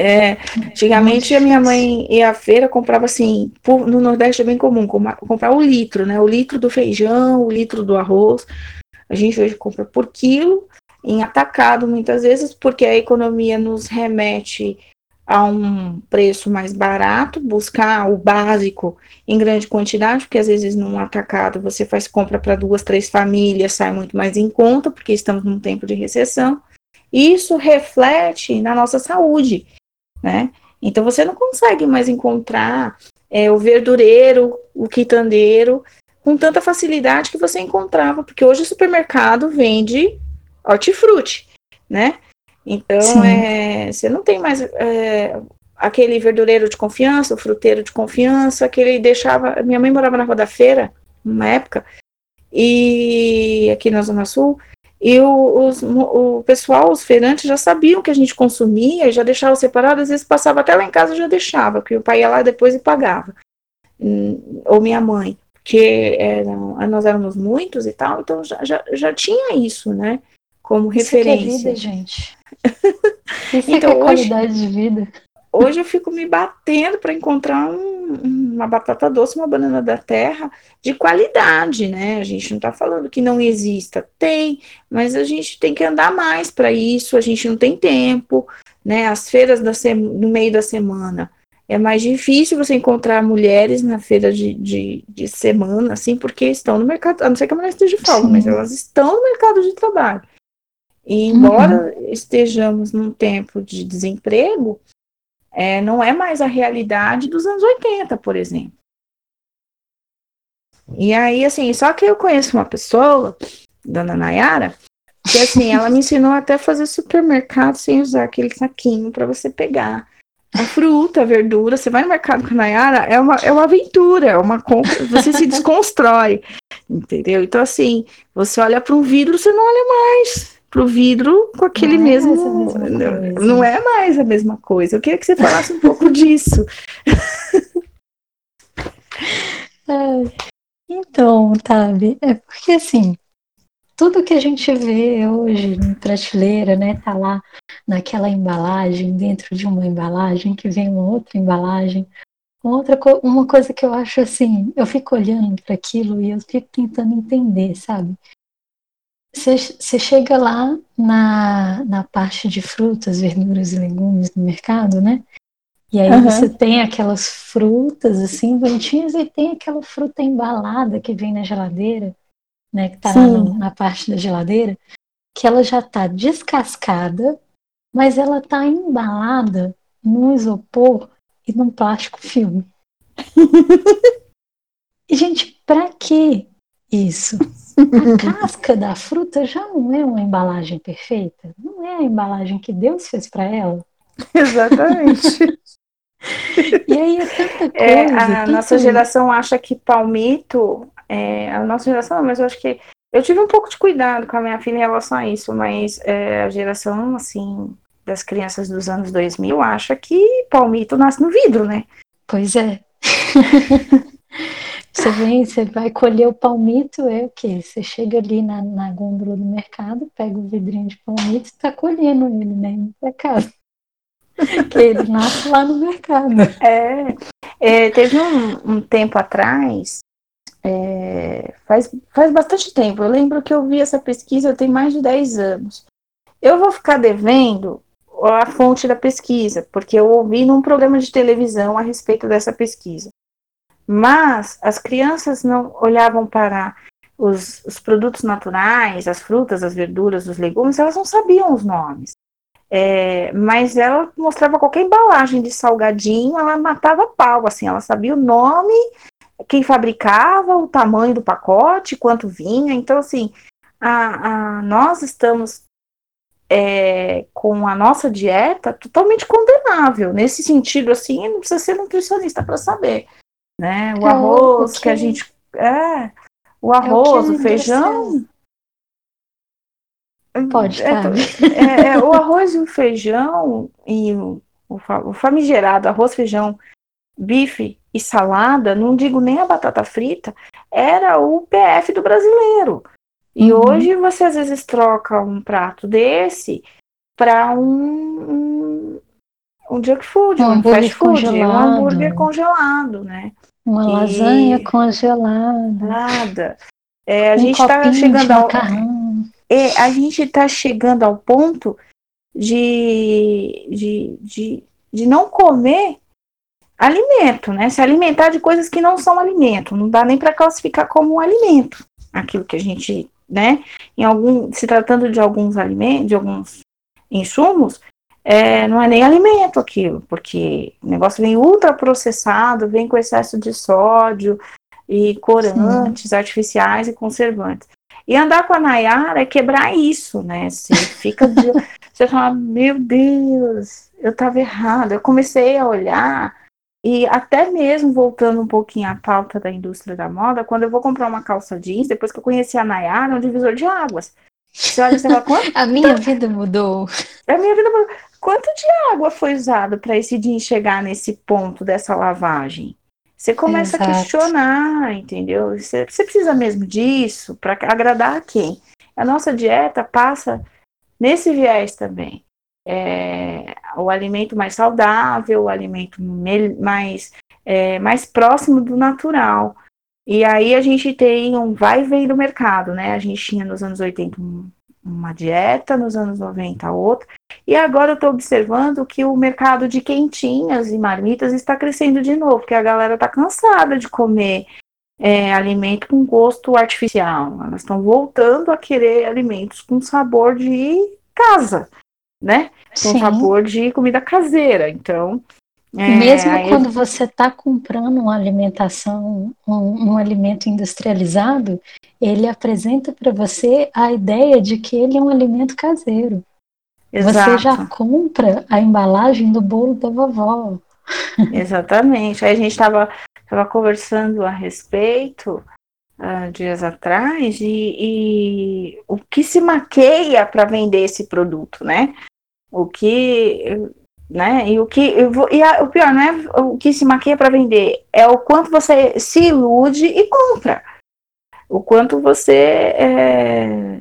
D: É, antigamente a minha mãe ia à feira, comprava assim, por- no Nordeste é bem comum, comprar o litro, né? O litro do feijão, o litro do arroz. A gente hoje compra por quilo, em atacado muitas vezes, porque a economia nos remete a um preço mais barato, buscar o básico em grande quantidade, porque às vezes num atacado você faz compra para duas, três famílias, sai muito mais em conta, porque estamos num tempo de recessão. Isso reflete na nossa saúde, né? Então você não consegue mais encontrar é, o verdureiro, o quitandeiro, com tanta facilidade que você encontrava, porque hoje o supermercado vende hortifruti, né? Então, é, você não tem mais é, aquele verdureiro de confiança, o fruteiro de confiança, aquele deixava. Minha mãe morava na Rua da Feira, numa época, e aqui na Zona Sul, e o, os, o pessoal, os feirantes, já sabiam que a gente consumia e já deixava separado, às vezes passava até lá em casa já deixava, porque o pai ia lá depois e pagava. Hum, ou minha mãe, porque eram, nós éramos muitos e tal, então já, já, já tinha isso, né? Como isso referência.
C: Isso é vida, gente. Isso então, é, qualidade hoje, de vida.
D: Hoje eu fico me batendo para encontrar um, uma batata doce, uma banana da terra de qualidade, né? A gente não está falando que não exista, tem, mas a gente tem que andar mais para isso, a gente não tem tempo, né? As feiras da no meio da semana é mais difícil você encontrar mulheres na feira de, de, de semana, assim, porque estão no mercado, a não ser que a mulher esteja de folga, mas elas estão no mercado de trabalho. E embora uhum. estejamos num tempo de desemprego, é, não é mais a realidade dos anos 80, por exemplo. E aí, assim, só que eu conheço uma pessoa, dona Nayara, que assim, ela me ensinou até a fazer supermercado sem usar aquele saquinho para você pegar a fruta, a verdura. Você vai no mercado com a Nayara, é uma, é uma aventura, é uma compra, você se desconstrói, entendeu? Então, assim, você olha para um vidro, você não olha mais pro vidro com aquele não é mesmo. É não é mais a mesma coisa. Eu queria que você falasse um pouco disso. <laughs>
C: É, então, Tabi, é porque assim, tudo que a gente vê hoje em prateleira, né, tá lá naquela embalagem, dentro de uma embalagem, que vem uma outra embalagem. Uma, outra co uma coisa que eu acho assim, eu fico olhando para aquilo e eu fico tentando entender, sabe? Você chega lá na, na parte de frutas, verduras e legumes no mercado, né? E aí uhum. você tem aquelas frutas assim bonitinhas e tem aquela fruta embalada que vem na geladeira, né? Que tá lá no, na parte da geladeira, que ela já tá descascada, mas ela tá embalada num isopor e num plástico filme. <laughs> e, gente, pra que isso? A <laughs> casca da fruta já não é uma embalagem perfeita? Não é a embalagem que Deus fez para ela?
D: Exatamente. <laughs>
C: e aí é tanta coisa. <laughs>
D: É, a nossa geração acha que palmito, é, a nossa geração, mas eu acho que eu tive um pouco de cuidado com a minha filha em relação a isso, mas é, a geração, assim, das crianças dos anos 2000 acha que palmito nasce no vidro, né?
C: Pois é. Você vem, você vai colher o palmito, é o quê? Você chega ali na, na gôndola do mercado, pega o vidrinho de palmito e está colhendo ele, né? É casa. <laughs> que ele nasce lá no mercado.
D: É, é teve um, um, tempo atrás, é, faz, faz bastante tempo, eu lembro que eu vi essa pesquisa, eu tenho mais de 10 anos. Eu vou ficar devendo a fonte da pesquisa, porque eu ouvi num programa de televisão a respeito dessa pesquisa. Mas as crianças não olhavam para os, os, produtos naturais, as frutas, as verduras, os legumes, elas não sabiam os nomes. É, mas ela mostrava qualquer embalagem de salgadinho, ela matava pau, assim, ela sabia o nome, quem fabricava, o tamanho do pacote, quanto vinha. Então, assim, a, a nós estamos é, com a nossa dieta totalmente condenável. Nesse sentido, assim, não precisa ser nutricionista para saber né? O é arroz que... que... a gente. É, o é arroz, é o, o feijão.
C: Pode, é, tá.
D: É, é, o arroz e o feijão e o, o famigerado arroz, feijão, bife e salada, não digo nem a batata frita, era o PF do brasileiro. E uhum. hoje você às vezes troca um prato desse para um, um, um junk food, um, um fast food, congelado. um hambúrguer congelado, né?
C: Uma e... lasanha congelada.
D: Nada. É, a um gente está chegando ao. É, a gente está chegando ao ponto de, de, de de não comer alimento, né? Se alimentar de coisas que não são alimento, não dá nem para classificar como um alimento aquilo que a gente, né? Em algum, se tratando de alguns alimentos, de alguns insumos, é, não é nem alimento aquilo, porque o negócio vem ultraprocessado, vem com excesso de sódio e corantes Sim. artificiais e conservantes. E andar com a Nayara é quebrar isso, né? Você fica de, <laughs> você fala, meu Deus, eu estava errado. Eu comecei a olhar e até mesmo voltando um pouquinho à pauta da indústria da moda, quando eu vou comprar uma calça jeans, depois que eu conheci a Nayara, é um divisor de águas.
C: Você olha e fala, quanto... <laughs> a minha vida mudou.
D: A minha vida mudou. Quanto de água foi usado para esse jeans chegar nesse ponto dessa lavagem? Você começa Exato. a questionar, entendeu? Você, você precisa mesmo disso para agradar a quem? A nossa dieta passa nesse viés também é, o alimento mais saudável, o alimento mais, é, mais próximo do natural. E aí a gente tem um vai e vem do mercado, né? A gente tinha nos anos 80 uma dieta, nos anos 90 outra, e agora eu estou observando que o mercado de quentinhas e marmitas está crescendo de novo, porque a galera está cansada de comer é, alimento com gosto artificial. Elas estão voltando a querer alimentos com sabor de casa né? Com Sim. sabor de comida caseira. Então.
C: É, Mesmo quando você está comprando uma alimentação, um, um, alimento industrializado, ele apresenta para você a ideia de que ele é um alimento caseiro. Exato. Você já compra a embalagem do bolo da vovó.
D: Exatamente. Aí a gente estava tava conversando a respeito uh, dias atrás e, e, o que se maqueia para vender esse produto, né? O que, né? E o que e a, o pior não é o que se maqueia para vender, é o quanto você se ilude e compra. O quanto você é,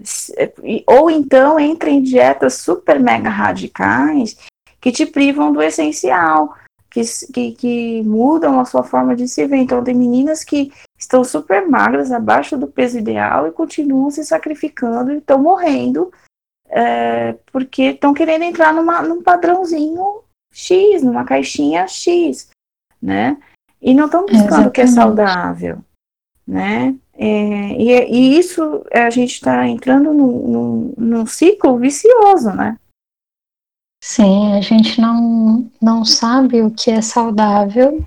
D: ou então entra em dietas super mega radicais que te privam do essencial, que, que, que mudam a sua forma de se ver. Então tem meninas que estão super magras, abaixo do peso ideal e continuam se sacrificando e estão morrendo é, porque estão querendo entrar numa, num padrãozinho X, numa caixinha X, né? E não estão buscando o que é saudável, né? É, e, e, isso a gente está entrando num, num, num, ciclo vicioso, né?
C: Sim, a gente não, não sabe o que é saudável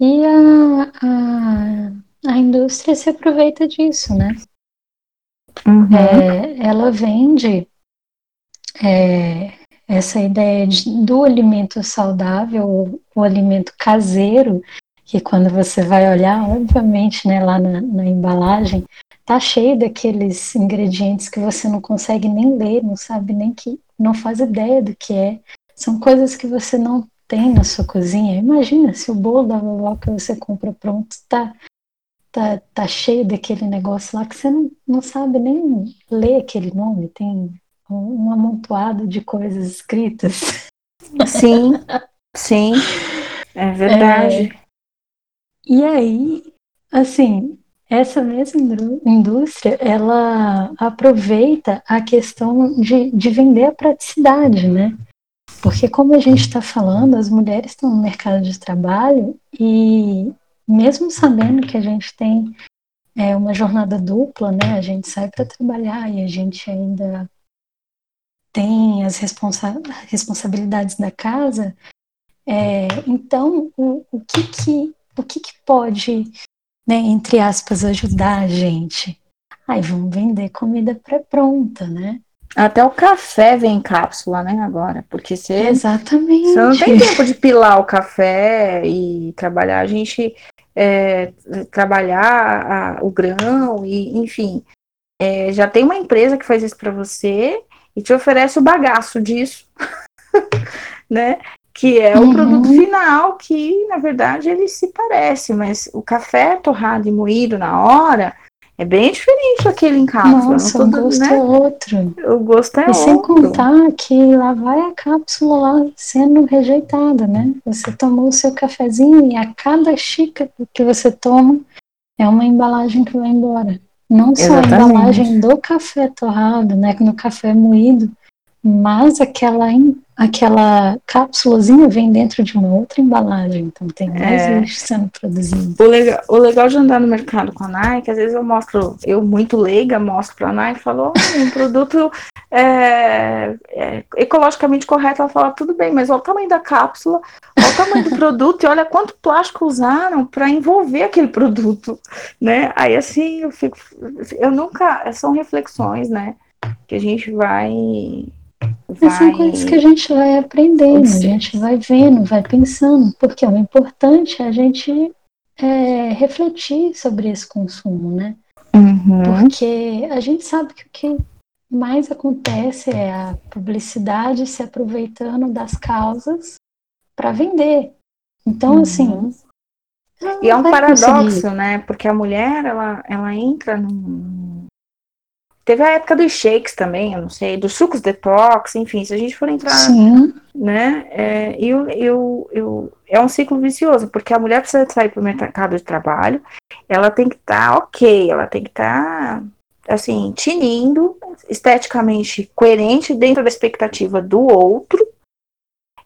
C: e a, a, a indústria se aproveita disso, né? Uhum. É, ela vende é, essa ideia de, do alimento saudável, o alimento caseiro, que quando você vai olhar, obviamente, né, lá na, na embalagem, tá cheio daqueles ingredientes que você não consegue nem ler, não sabe nem que, não faz ideia do que é. São coisas que você não tem na sua cozinha. Imagina se o bolo da vovó que você compra pronto está tá, tá cheio daquele negócio lá que você não, não sabe nem ler aquele nome, tem um, amontoado de coisas escritas.
D: Sim, <laughs> sim, é verdade. É,
C: e aí, assim, essa mesma indústria, ela aproveita a questão de, de vender a praticidade, né? Porque como a gente está falando, as mulheres estão no mercado de trabalho e mesmo sabendo que a gente tem é, uma jornada dupla, né? A gente sai para trabalhar e a gente ainda tem as responsa responsabilidades da casa. É, então, o, o, que que o que que pode, né, entre aspas, ajudar a gente? Aí vamos vender comida pré-pronta, né?
D: Até o café vem em cápsula, né, agora, porque você,
C: Exatamente.
D: você não tem tempo de pilar o café e trabalhar. A gente é, trabalhar a, o grão e, enfim, é, já tem uma empresa que faz isso para você e te oferece o bagaço disso, <laughs> né? Que é uhum. o produto final, que na verdade ele se parece, mas o café torrado e moído na hora é bem diferente daquele em cápsula.
C: Nossa, o gosto né? é outro.
D: O gosto é e
C: outro. sem contar que lá vai a cápsula lá sendo rejeitada, né? Você tomou o seu cafezinho e a cada xícara que você toma é uma embalagem que vai embora. Não só Exatamente. a embalagem do café torrado, né? No café moído, mas aquela, aquela cápsulazinha vem dentro de uma outra embalagem, então tem mais é. lixo sendo produzido.
D: O legal, o legal de andar no mercado com a Nike, às vezes eu mostro, eu muito leiga, mostro para a Nike, falo, oh, um <laughs> produto é, é, ecologicamente correto, ela fala, tudo bem, mas olha o tamanho da cápsula, olha o tamanho do <laughs> produto e olha quanto plástico usaram para envolver aquele produto, né? Aí assim, eu fico, eu nunca, são reflexões, né? Que a gente vai
C: Vai... São coisas que a gente vai aprendendo, a gente vai vendo, vai pensando, porque o importante é a gente é, refletir sobre esse consumo, né?
D: Uhum.
C: Porque a gente sabe que o que mais acontece é a publicidade se aproveitando das causas para vender. Então, uhum. assim.
D: E é um paradoxo, conseguir. né? Porque a mulher, ela, ela entra num, Teve a época dos shakes também, eu não sei, dos sucos detox, enfim, se a gente for entrar,
C: Sim.
D: né, é, eu, eu, eu, é um ciclo vicioso, porque a mulher precisa sair para o mercado de trabalho, ela tem que estar tá ok, ela tem que estar, tá, assim, tinindo, esteticamente coerente dentro da expectativa do outro,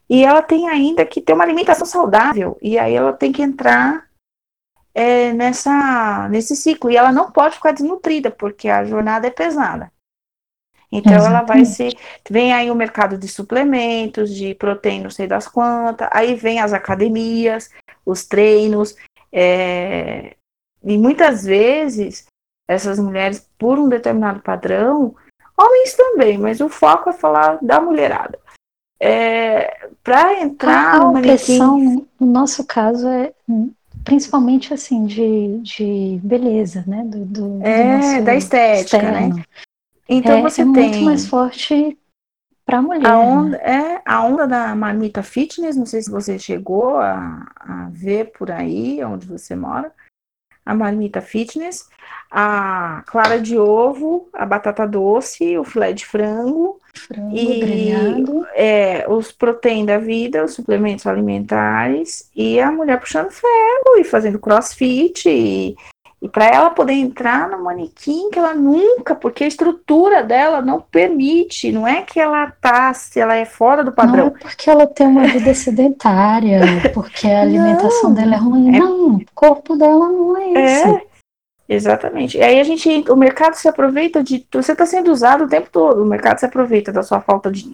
D: e ela tem ainda que ter uma alimentação saudável, e aí ela tem que entrar é, nessa, nesse ciclo. E ela não pode ficar desnutrida, porque a jornada é pesada. Então Exatamente. ela vai ser. Vem aí o mercado de suplementos, de proteína, não sei das quantas, aí vem as academias, os treinos. É, e muitas vezes essas mulheres, por um determinado padrão, homens também, mas o foco é falar da mulherada. É, para entrar
C: a, a opressão, no nosso caso, é principalmente assim de, de beleza, né? Do, do
D: é, do da estética, né? externo. né? Então
C: é,
D: você
C: é
D: tem
C: muito mais forte para a mulher.
D: A onda,
C: né?
D: é a onda da marmita fitness, não sei se você chegou a, a ver por aí onde você mora. A marmita fitness, a clara de ovo, a batata doce, o filé de frango,
C: frango e
D: é, os proteínas da vida, os suplementos alimentares e a mulher puxando ferro e fazendo crossfit e, e para ela poder entrar no manequim que ela nunca, porque a estrutura dela não permite, não é que ela tá, se ela é fora do padrão. Não
C: é porque ela tem uma vida sedentária, <laughs> porque a alimentação não, dela é ruim. É... Não, o corpo dela não é esse.
D: É, exatamente. E aí a gente, o mercado se aproveita de, você está sendo usado o tempo todo, o mercado se aproveita da sua falta de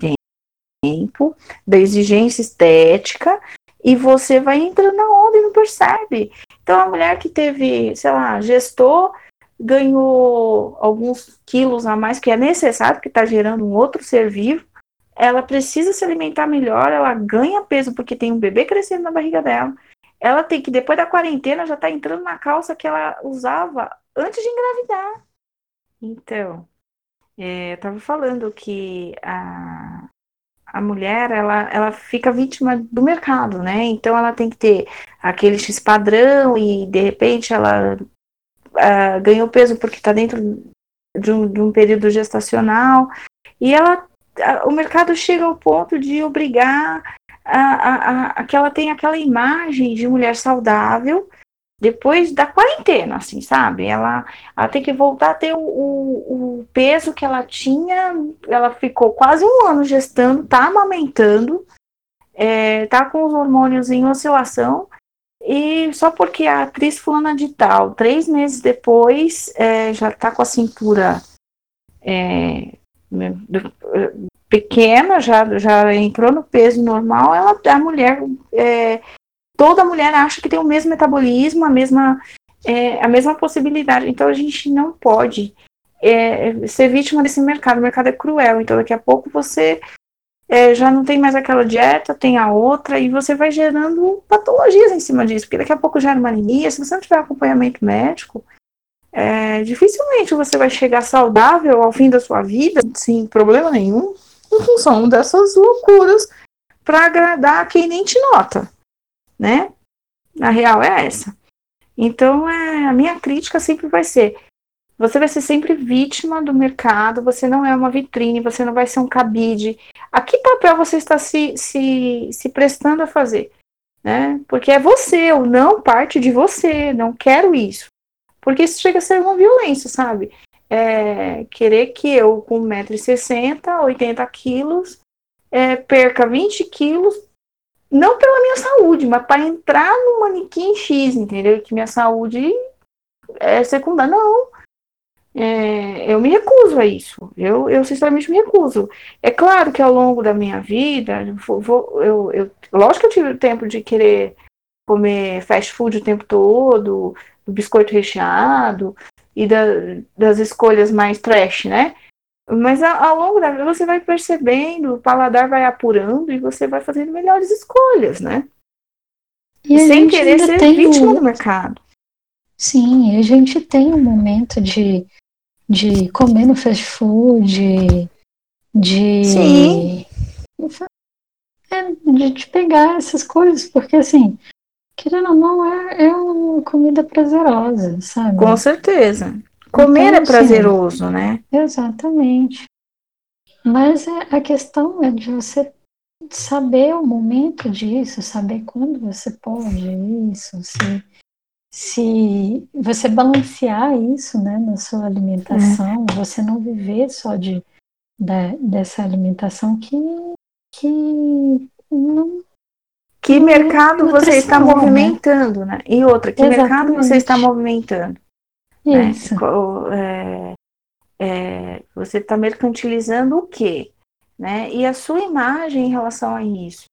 D: tempo, da exigência estética, e você vai entrando na onda e não percebe. Então, a mulher que teve, sei lá, gestou, ganhou alguns quilos a mais, que é necessário, que está gerando um outro ser vivo, ela precisa se alimentar melhor, ela ganha peso porque tem um bebê crescendo na barriga dela. Ela tem que, depois da quarentena, já está entrando na calça que ela usava antes de engravidar. Então, é, eu estava falando que a, a mulher ela, ela fica vítima do mercado, né? Então ela tem que ter aquele X padrão e de repente ela uh, ganhou peso porque está dentro de um, de um, período gestacional e ela o mercado chega ao ponto de obrigar a, a, a, a que ela tenha aquela imagem de mulher saudável depois da quarentena, assim, sabe? Ela, ela tem que voltar a ter o, o, o, peso que ela tinha. Ela ficou quase um ano gestando, tá amamentando, é, tá com os hormônios em oscilação. E só porque a atriz fulana de tal, três meses depois, é, já tá com a cintura é, pequena, já, já entrou no peso normal, ela, a mulher é, toda mulher acha que tem o mesmo metabolismo, a mesma, é, a mesma possibilidade. Então a gente não pode é, ser vítima desse mercado. O mercado é cruel. Então daqui a pouco você é, já não tem mais aquela dieta, tem a outra, e você vai gerando patologias em cima disso, porque daqui a pouco gera uma anemia. Se você não tiver acompanhamento médico, é, dificilmente você vai chegar saudável ao fim da sua vida, sem problema nenhum, em função dessas loucuras para agradar quem nem te nota né? A real é essa. Então, é, a minha crítica sempre vai ser: você vai ser sempre vítima do mercado, você não é uma vitrine, você não vai ser um cabide. A que papel você está se, se, se prestando a fazer? Né? Porque é você, ou não parte de você, não quero isso. Porque isso chega a ser uma violência, sabe? é, querer que eu, com 1,60m, 80 quilos, é, perca 20 quilos, não pela minha saúde, mas para entrar no manequim X, entendeu? Que minha saúde é secundária. Não. É, eu me recuso a isso. Eu, eu sinceramente me recuso. É claro que ao longo da minha vida, vou, vou, eu, eu, lógico que eu tive o tempo de querer comer fast food o tempo todo, biscoito recheado e da, das escolhas mais trash, né? Mas ao longo da vida você vai percebendo, o paladar vai apurando e você vai fazendo melhores escolhas, né? E Sem querer ser vítima um... do mercado.
C: Sim, a gente tem um momento de, de comer no fast food, de. de
D: Sim.
C: É, de, de pegar essas coisas, porque assim, querendo ou não, é, é uma comida prazerosa, sabe?
D: Com certeza. Comer então, é prazeroso, assim, né?
C: Exatamente. Mas é, a questão é de você saber o momento disso, saber quando você pode isso, se, se você balancear isso né, na sua alimentação, é. você não viver só de, da, dessa alimentação que, que não,
D: que mercado você está né? movimentando, né? E outra, que Exatamente. mercado você está movimentando? Né? Isso. Né? É, é, você está mercantilizando o quê? Né? E a sua imagem em relação a isso?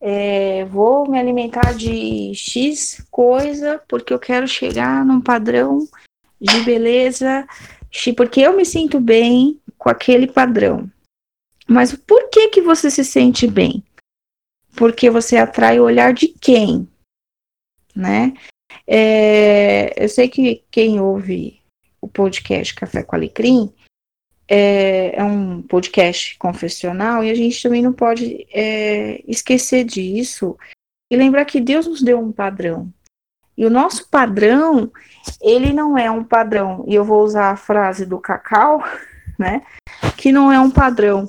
D: É, vou me alimentar de X coisa porque eu quero chegar num padrão de beleza, porque eu me sinto bem com aquele padrão. Mas por que que você se sente bem? porque você atrai o olhar de quem, né? É, eu sei que quem ouve o podcast Café com Alecrim é, é um podcast confessional e a gente também não pode é, esquecer disso e lembrar que Deus nos deu um padrão. E o nosso padrão, ele não é um padrão, e eu vou usar a frase do Cacau, <laughs> né? Que não é um padrão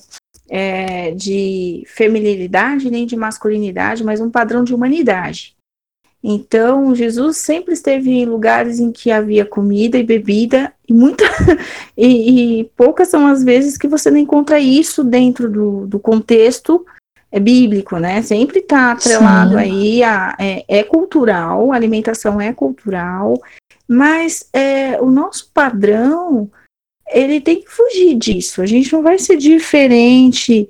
D: é, de feminilidade nem de masculinidade, mas um padrão de humanidade. Então, Jesus sempre esteve em lugares em que havia comida e bebida, e, muita, <laughs> e, e poucas são as vezes que você não encontra isso dentro do, do contexto é bíblico, né? Sempre está atrelado Sim. aí, a, é, é, cultural, a alimentação é cultural, mas é, o nosso padrão ele tem que fugir disso. A gente não vai ser diferente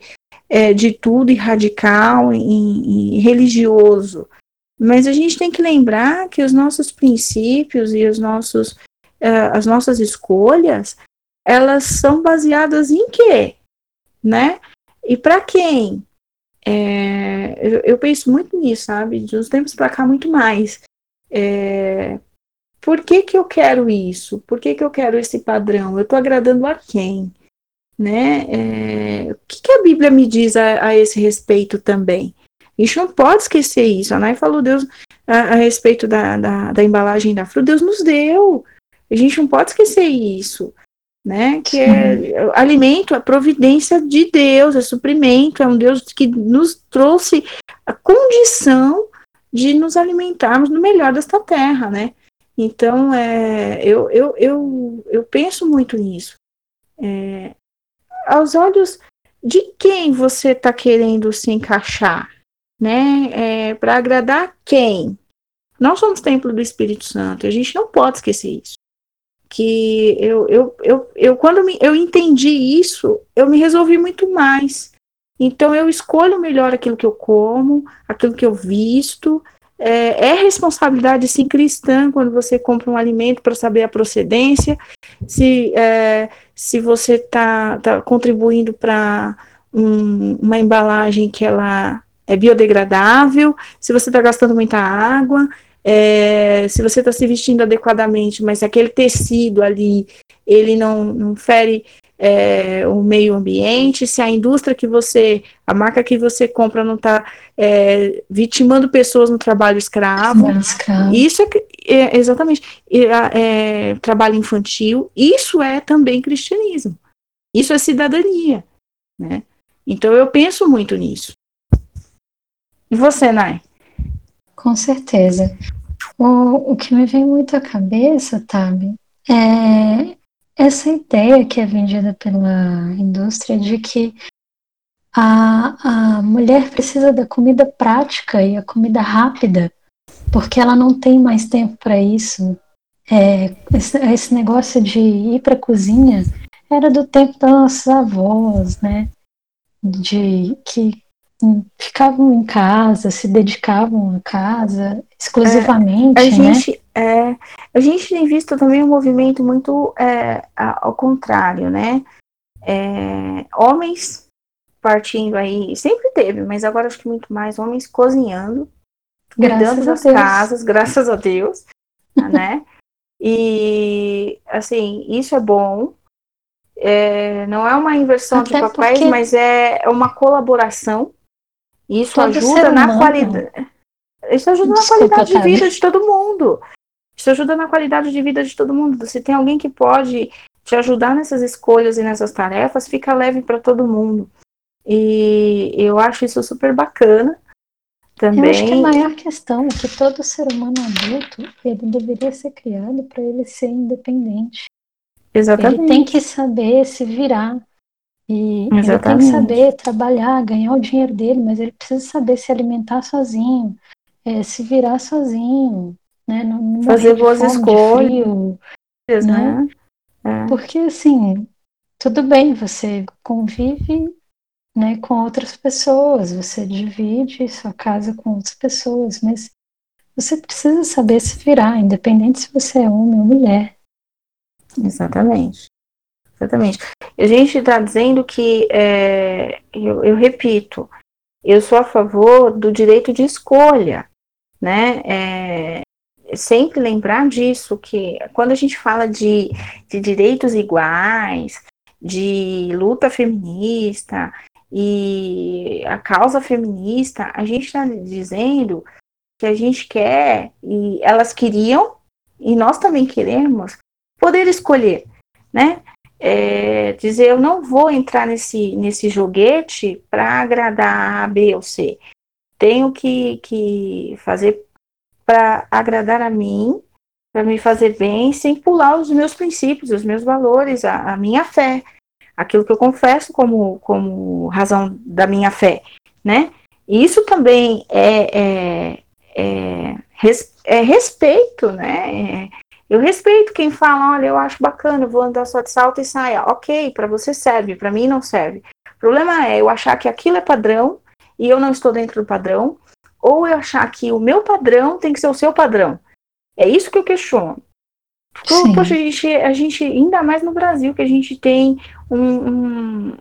D: é, de tudo e radical e, e, religioso. Mas a gente tem que lembrar que os nossos princípios e os nossos, uh, as nossas escolhas, elas são baseadas em quê? Né? E para quem? É, eu, eu, penso muito nisso, sabe? De uns tempos para cá, muito mais. É, por que, que eu quero isso? Por que, que eu quero esse padrão? Eu estou agradando a quem? Né? É, o que, que, a Bíblia me diz a, a, esse respeito também? A gente não pode esquecer isso. A Nai falou Deus a, a respeito da, da, da, embalagem da fruta. Deus nos deu. A gente não pode esquecer isso. Né? Que é alimento, é providência de Deus, é suprimento, é um Deus que nos trouxe a condição de nos alimentarmos no melhor desta terra, né? Então, é, eu, eu, eu, eu penso muito nisso. É, aos olhos de quem você está querendo se encaixar, né? É, Para agradar quem? Nós somos templo do Espírito Santo, a gente não pode esquecer isso. Que eu, eu, eu, eu quando me, eu entendi isso, eu me resolvi muito mais. Então eu escolho melhor aquilo que eu como, aquilo que eu visto, é, é, responsabilidade sim cristã quando você compra um alimento para saber a procedência, se, é, se você está tá contribuindo para um, uma embalagem que ela é biodegradável, se você está gastando muita água, é, se você está se vestindo adequadamente, mas aquele tecido ali ele não, não fere é, o meio ambiente, se a indústria que você, a marca que você compra não está é, vitimando pessoas no trabalho escravo. escravo. Isso é, é exatamente é, trabalho infantil. Isso é também cristianismo. Isso é cidadania, né? Então eu penso muito nisso. E você, Nai?
C: Com certeza. O, o que me vem muito à cabeça, Tabi, é essa ideia que é vendida pela indústria de que a, a mulher precisa da comida prática e a comida rápida, porque ela não tem mais tempo para isso. É, esse, esse, negócio de ir para a cozinha era do tempo das nossas avós, né? De que ficavam em casa, se dedicavam à casa exclusivamente.
D: É, a,
C: né?
D: gente, é, a gente tem visto também um movimento muito é, ao contrário, né? É, homens partindo aí, sempre teve, mas agora acho que muito mais homens cozinhando,
C: graças
D: cuidando das casas, graças a Deus, <laughs> né? E assim, isso é bom. É, não é uma inversão Até de papéis, porque... mas é uma colaboração isso Todo ajuda na qualidade. Isso ajuda Desculpa, na qualidade de vida de todo mundo. Isso ajuda na qualidade de vida de todo mundo. Se tem alguém que pode te ajudar nessas escolhas e nessas tarefas, fica leve para todo mundo. E eu acho isso super bacana. Também. Eu
C: acho que a maior questão é que todo ser humano adulto ele deveria ser criado para ele ser independente.
D: Exatamente.
C: Ele tem que saber se virar. E Exatamente. ele tem que saber trabalhar, ganhar o dinheiro dele, mas ele precisa saber se alimentar sozinho, é, se virar sozinho, né? Não, não
D: Fazer boas fome, escolhas, frio, né? né?
C: É. Porque assim, tudo bem, você convive né, com outras pessoas, você divide sua casa com outras pessoas, mas você precisa saber se virar, independente se você é homem ou mulher.
D: Exatamente. Exatamente. A gente está dizendo que, é, eu, eu, repito, eu sou a favor do direito de escolha, né? É, sempre lembrar disso, que quando a gente fala de, de direitos iguais, de luta feminista e a causa feminista, a gente está dizendo que a gente quer, e elas queriam, e nós também queremos, poder escolher, né? É, dizer eu não vou entrar nesse, nesse joguete para agradar a B ou C. Tenho que, que fazer para agradar a mim, para me fazer bem, sem pular os meus princípios, os meus valores, a, a minha fé, aquilo que eu confesso como, como razão da minha fé, né? Isso também é, é, é, res, é respeito, né? Eu respeito quem fala, olha, eu acho bacana, vou andar só de salto e saia. Ok, para você serve, para mim não serve. O problema é eu achar que aquilo é padrão e eu não estou dentro do padrão, ou eu achar que o meu padrão tem que ser o seu padrão. É isso que eu questiono. Porque, poxa, a gente, a gente, ainda mais no Brasil, que a gente tem um,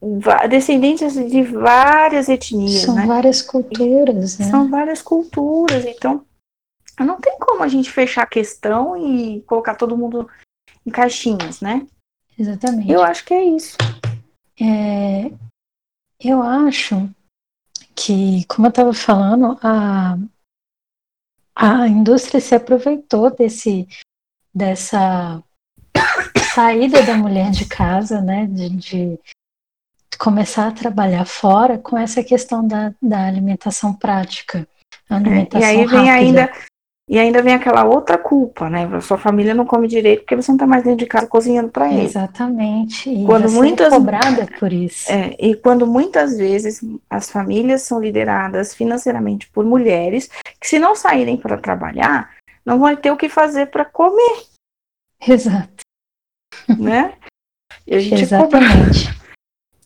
D: um descendentes de várias etnias.
C: São
D: né?
C: várias culturas, né?
D: São várias culturas, então não tem como a gente fechar a questão e colocar todo mundo em caixinhas, né?
C: Exatamente.
D: Eu acho que é isso.
C: É, eu acho que, como eu estava falando, a, a indústria se aproveitou desse, dessa saída da mulher de casa, né? De, de começar a trabalhar fora com essa questão da, da alimentação prática. Alimentação
D: é, e aí vem
C: rápida.
D: ainda e ainda vem aquela outra culpa, né? A sua família não come direito porque você não está mais dentro de casa cozinhando para ele.
C: Exatamente. E quando você é muitas, é cobrada por isso.
D: É, e quando muitas vezes as famílias são lideradas financeiramente por mulheres que, se não saírem para trabalhar, não vão ter o que fazer para comer.
C: Exato.
D: Né?
C: Exatamente.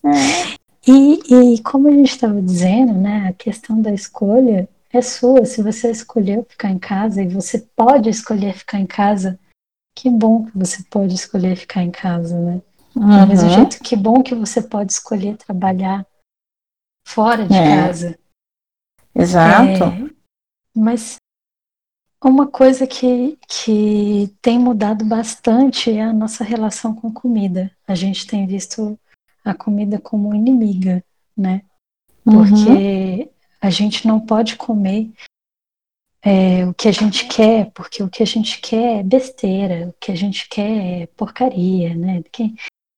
C: É. E, e como a gente estava dizendo, né, a questão da escolha é sua. Se você escolheu ficar em casa e você pode escolher ficar em casa, que bom que você pode escolher ficar em casa, né? Uhum. Do mesmo jeito, que bom que você pode escolher trabalhar fora de é. casa.
D: Exato.
C: É, mas uma coisa que, que tem mudado bastante é a nossa relação com comida. A gente tem visto a comida como inimiga, né? Uhum. Porque uhum a gente não pode comer é, o que a gente quer, porque o que a gente quer é besteira, o que a gente quer é porcaria, né? Quem,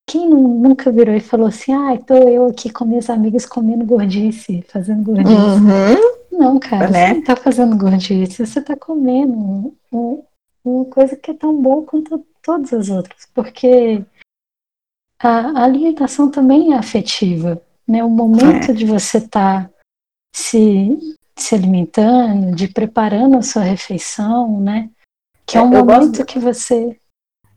C: quem nunca virou e falou assim, ah, tô eu aqui com minhas amigas comendo gordice, fazendo gordice. Uhum. Não, cara, né? você não tá fazendo gordice, você tá comendo um, uma coisa que é tão boa quanto todas as outras, porque a, a alimentação também é afetiva, né? O momento
D: É.
C: de você estar se, se alimentando, de preparando a sua refeição, né? Que é
D: É,
C: um
D: eu gosto
C: momento que você.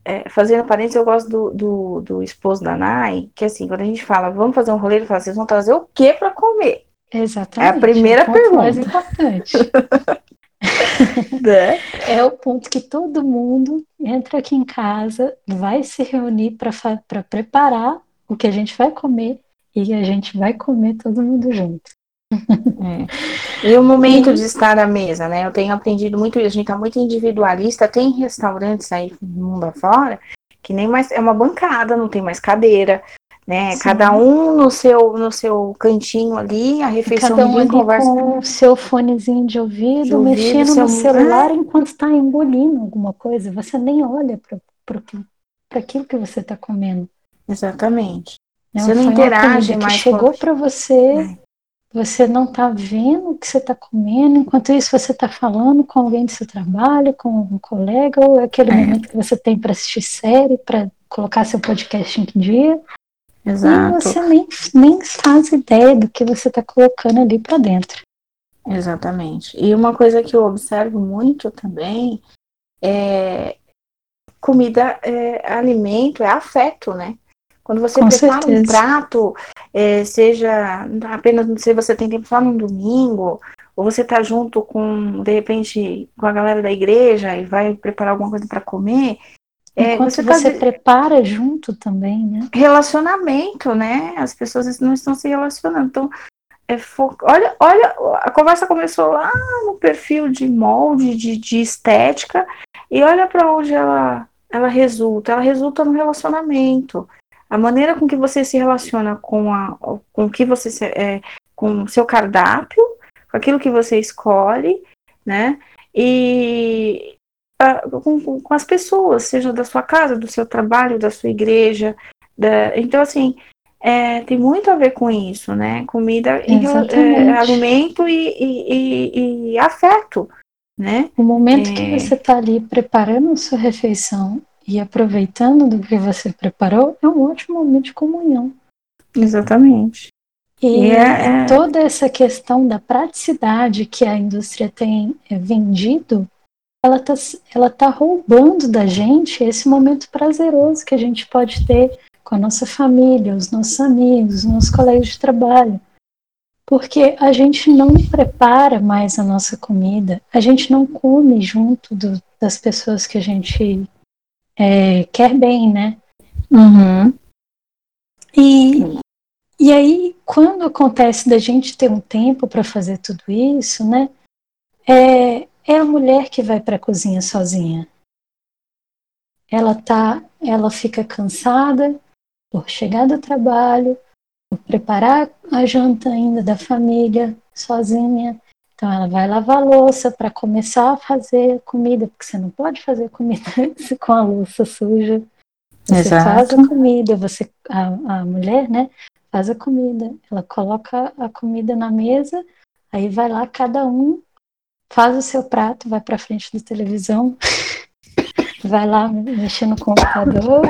D: É, fazendo parênteses, eu gosto do, do, do esposo da Nai, que assim, quando a gente fala, vamos fazer um rolê, ele fala, vocês vão trazer o que para comer?
C: Exatamente.
D: É a primeira
C: o ponto mais
D: pergunta.
C: importante. <laughs>
D: Né?
C: É o ponto que todo mundo entra aqui em casa, vai se reunir para preparar o que a gente vai comer e a gente vai comer todo mundo junto.
D: É. E o momento de estar à mesa, né? Eu tenho aprendido muito isso, a gente tá muito individualista, tem restaurantes aí no mundo afora que nem mais é uma bancada, não tem mais cadeira, né?
C: Sim.
D: Cada um no seu no seu cantinho ali, a refeição
C: Cada um
D: ninguém
C: ali
D: conversa.
C: com o seu fonezinho de ouvido,
D: De ouvido,
C: mexendo
D: seu-
C: no celular enquanto está engolindo alguma coisa. Você nem olha para aquilo que você está comendo.
D: Exatamente. Você não
C: Foi uma
D: interage mais
C: chegou para você,
D: É.
C: você não está vendo o que você está comendo, enquanto isso você está falando com alguém do seu trabalho, com um colega, ou é aquele
D: É.
C: momento que você tem para assistir série, para colocar seu podcast em dia, e
D: Exato.
C: você nem, nem faz ideia do que você está colocando ali para dentro.
D: Exatamente. E uma coisa que eu observo muito também é comida, é alimento, é afeto, né? Quando você
C: Com
D: prepara um
C: certeza.
D: prato, é, seja apenas se você tem tempo só num domingo, ou você tá junto com, de repente, com a galera da igreja e vai preparar alguma coisa para comer, é,
C: Enquanto
D: você
C: você,
D: tá
C: prepara junto também, né?
D: relacionamento, né? As pessoas não estão se relacionando. Então, é fo... olha, olha, a conversa começou lá no perfil de molde, de, de estética, e olha para onde ela, ela resulta. Ela resulta no relacionamento. A maneira com que você se relaciona com a, com o que você se- é, com o seu cardápio, com aquilo que você escolhe, né? E ah, com, com- as pessoas, seja da sua casa, do seu trabalho, da sua igreja, da- então, assim, é, tem muito a ver com isso, né? Comida, e é, alimento e, e- e- e afeto, né?
C: O momento
D: É.
C: que você está ali preparando a sua refeição e aproveitando do que você preparou é um ótimo momento de comunhão.
D: Exatamente.
C: E
D: E é- é-
C: toda essa questão da praticidade que a indústria tem eh, vendido, ela está ela tá roubando da gente esse momento prazeroso que a gente pode ter com a nossa família, os nossos amigos, os nossos colegas de trabalho. Porque a gente não prepara mais a nossa comida, a gente não come junto do- das pessoas que a gente eh, quer bem, né?
D: Uhum.
C: E, e aí, quando acontece da gente ter um tempo para fazer tudo isso, né? É, é a mulher que vai para a cozinha sozinha. Ela tá, ela fica cansada por chegar do trabalho, por preparar a janta ainda da família sozinha. Então ela vai lavar a louça para começar a fazer comida, porque você não pode fazer comida <laughs> com a louça suja. Você
D: Exato.
C: faz a comida, você a, a mulher, né, faz a comida. Ela coloca a comida na mesa, aí vai lá cada um faz o seu prato, vai para frente da televisão, <laughs> vai lá mexer no computador,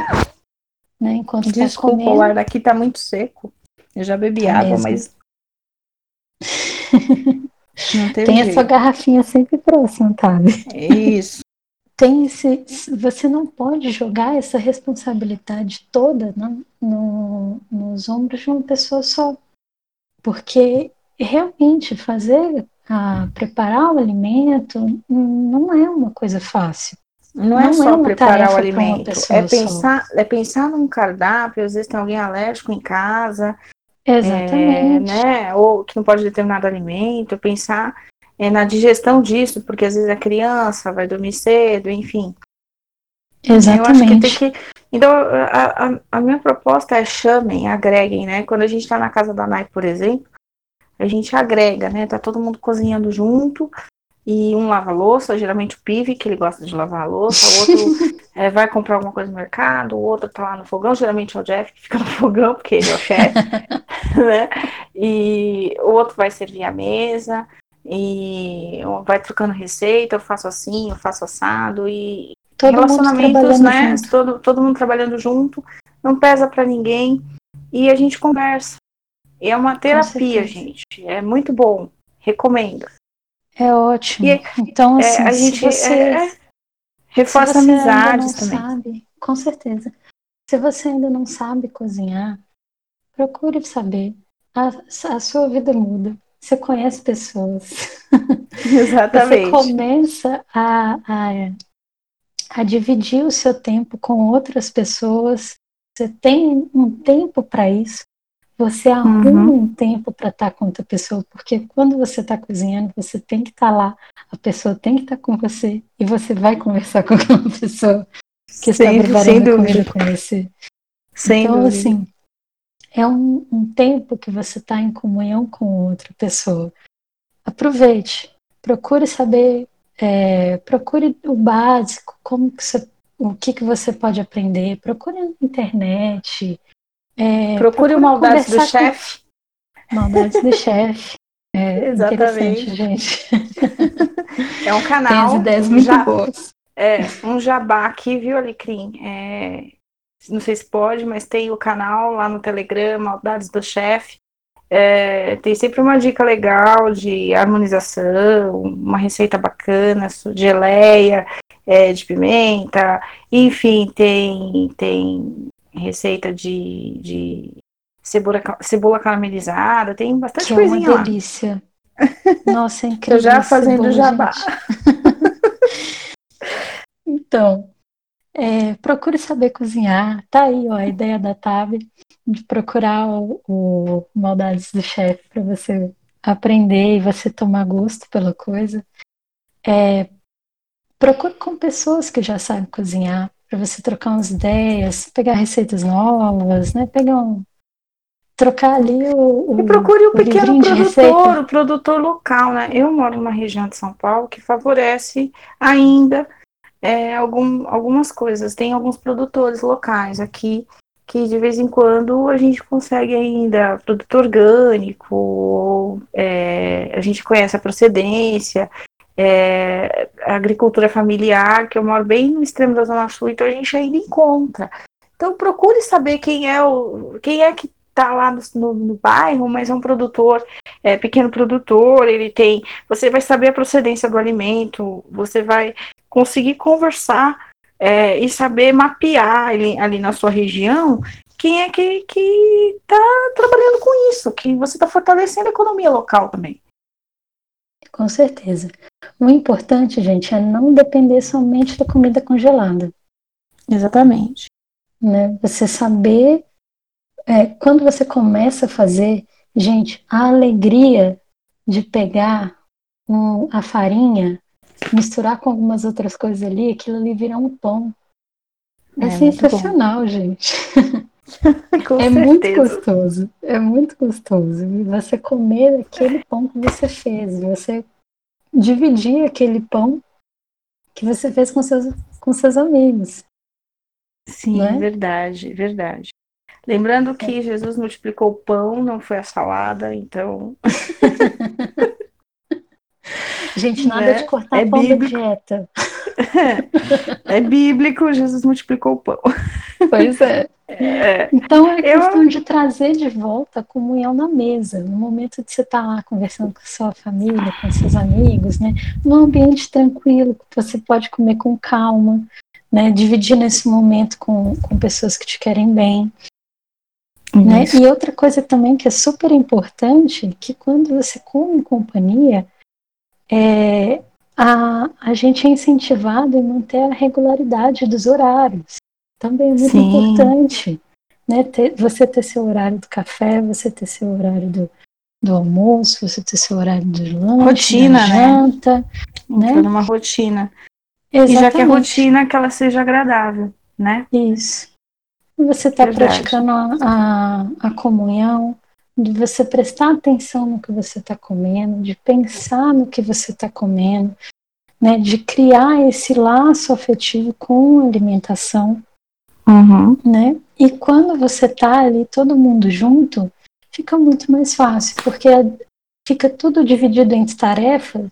C: né, enquanto está
D: Desculpa,
C: comendo.
D: o ar daqui tá muito seco. Eu já bebi
C: Tá
D: água,
C: mesmo.
D: mas. <laughs>
C: Tem a sua garrafinha sempre próxima, sabe?
D: Isso. <laughs>
C: Tem esse, você não pode jogar essa responsabilidade toda no, no- nos ombros de uma pessoa só, porque realmente fazer, a, preparar o alimento não é uma coisa fácil.
D: Não é
C: Não é
D: só
C: uma
D: preparar o alimento, é pensar, é pensar num cardápio, às vezes tem alguém alérgico em casa, é,
C: Exatamente.
D: né? Ou que não pode determinado alimento, pensar é, na digestão disso, porque às vezes a criança vai dormir cedo, enfim. Eu acho que
C: Exatamente.
D: tem que. Então, a, a, a minha proposta é chamem, agreguem, né? Quando a gente tá na casa da Nai, por exemplo, a gente agrega, né? Tá todo mundo cozinhando junto e um lava a louça, geralmente o Pive, que ele gosta de lavar a louça, o outro <laughs> é, vai comprar alguma coisa no mercado, o outro tá lá no fogão, geralmente é o Jeff que fica no fogão, porque ele é o chefe, <laughs> <laughs> né? E o outro vai servir a mesa e vai trocando receita, eu faço assim, eu faço assado e
C: todo
D: Relacionamentos, né?
C: junto.
D: Todo, todo mundo trabalhando junto, não pesa para ninguém. E a gente conversa. E é uma terapia, gente. É muito bom. Recomendo.
C: É ótimo.
D: E,
C: então,
D: É,
C: assim,
D: a
C: se
D: gente
C: você,
D: é,
C: se
D: reforça amizades também.
C: sabe, com certeza. Se você ainda não sabe cozinhar, procure saber. A, a sua vida muda. Você conhece pessoas. <laughs> Você
D: Exatamente.
C: começa a, a, a dividir o seu tempo com outras pessoas. Você tem um tempo para isso. Você arruma um tempo para estar com outra pessoa, porque quando você está cozinhando, você tem que estar lá, a pessoa tem que estar com você e você vai conversar <laughs> com aquela pessoa que está preparando comida com você.
D: Sem
C: então,
D: dúvida.
C: assim, é um, um tempo que você está em comunhão com outra pessoa. Aproveite, procure saber, é, procure o básico, como que você, o que, que você pode aprender, procure na internet. é,
D: Procure o Maldades do Chefe.
C: Maldades do chefe. É
D: Exatamente.
C: gente. <laughs>
D: É um
C: Tem
D: canal.
C: as ideias muito
D: já-
C: boas.
D: É, um jabá aqui, viu, Alecrim? É, não sei se pode, mas tem o canal lá no Telegram, Maldades do Chefe. É, tem sempre uma dica legal de harmonização, uma receita bacana, geleia é, de pimenta, enfim, tem, tem receita de, de cebola, cebola caramelizada, tem bastante
C: Que é uma
D: coisinha lá.
C: delícia. <laughs> Nossa, é incrível.
D: Eu já
C: esse
D: fazendo
C: bolo,
D: jabá. <laughs>
C: Então, é, procure saber cozinhar. Tá aí, ó, a ideia da Tab de procurar o, o Maldades do Chefe para você aprender e você tomar gosto pela coisa. É, procure com pessoas que já sabem cozinhar para você trocar umas ideias, pegar receitas novas, né? Pegar um, trocar ali o, o
D: E procure o
C: o
D: pequeno produtor, o produtor local, né? Eu moro numa região de São Paulo que favorece ainda é, algum, algumas coisas. Tem alguns produtores locais aqui que de vez em quando a gente consegue ainda produto orgânico, ou, é, a gente conhece a procedência, é, a agricultura familiar, que eu moro bem no extremo da Zona Sul, então a gente ainda encontra. Então procure saber quem é o quem é que está lá no, no, no bairro, mas é um produtor, é, pequeno produtor, ele tem. Você vai saber a procedência do alimento, você vai conseguir conversar é, e saber mapear ali, ali na sua região quem é que está trabalhando com isso, que você está fortalecendo a economia local também.
C: Com certeza. O importante, gente, é não depender somente da comida congelada.
D: Exatamente.
C: Né? Você saber, é, quando você começa a fazer, gente, a alegria de pegar um- a farinha, misturar com algumas outras coisas ali, aquilo ali virar um pão. É,
D: É
C: sensacional, gente. <laughs> É muito gostoso, é muito gostoso. Você comer aquele pão que você fez, você dividir aquele pão que você fez com seus, com seus amigos.
D: Sim,
C: né?
D: verdade, verdade. Lembrando que Jesus multiplicou o pão, não foi a salada, então. <laughs>
C: Gente, nada
D: Né?
C: de cortar
D: É
C: pão
D: bíblico.
C: da dieta. <laughs>
D: É bíblico, Jesus multiplicou o pão.
C: Pois é.
D: É,
C: Então é
D: Eu-
C: questão de trazer de volta a comunhão na mesa, no momento de você estar lá conversando com sua família, com seus amigos, né? Num ambiente tranquilo, que você pode comer com calma, né? Dividir nesse momento com, com pessoas que te querem bem. Né?
D: Isso.
C: E outra coisa também que é super importante, que quando você come em companhia, é, a, a gente é incentivado a manter a regularidade dos horários. Também é muito
D: Sim.
C: importante. Né? Ter- você ter seu horário do café, você ter seu horário do, do almoço, você ter seu horário do lanche,
D: Rotina, né?
C: janta. Né?
D: numa rotina. E já
C: Exatamente.
D: que a rotina que ela seja agradável, né?
C: Isso. Você está praticando a, a, a comunhão, de você prestar atenção no que você está comendo, de pensar no que você está comendo, né, de criar esse laço afetivo com a alimentação,
D: Uhum.
C: né? E quando você está ali todo mundo junto, fica muito mais fácil, porque fica tudo dividido entre tarefas,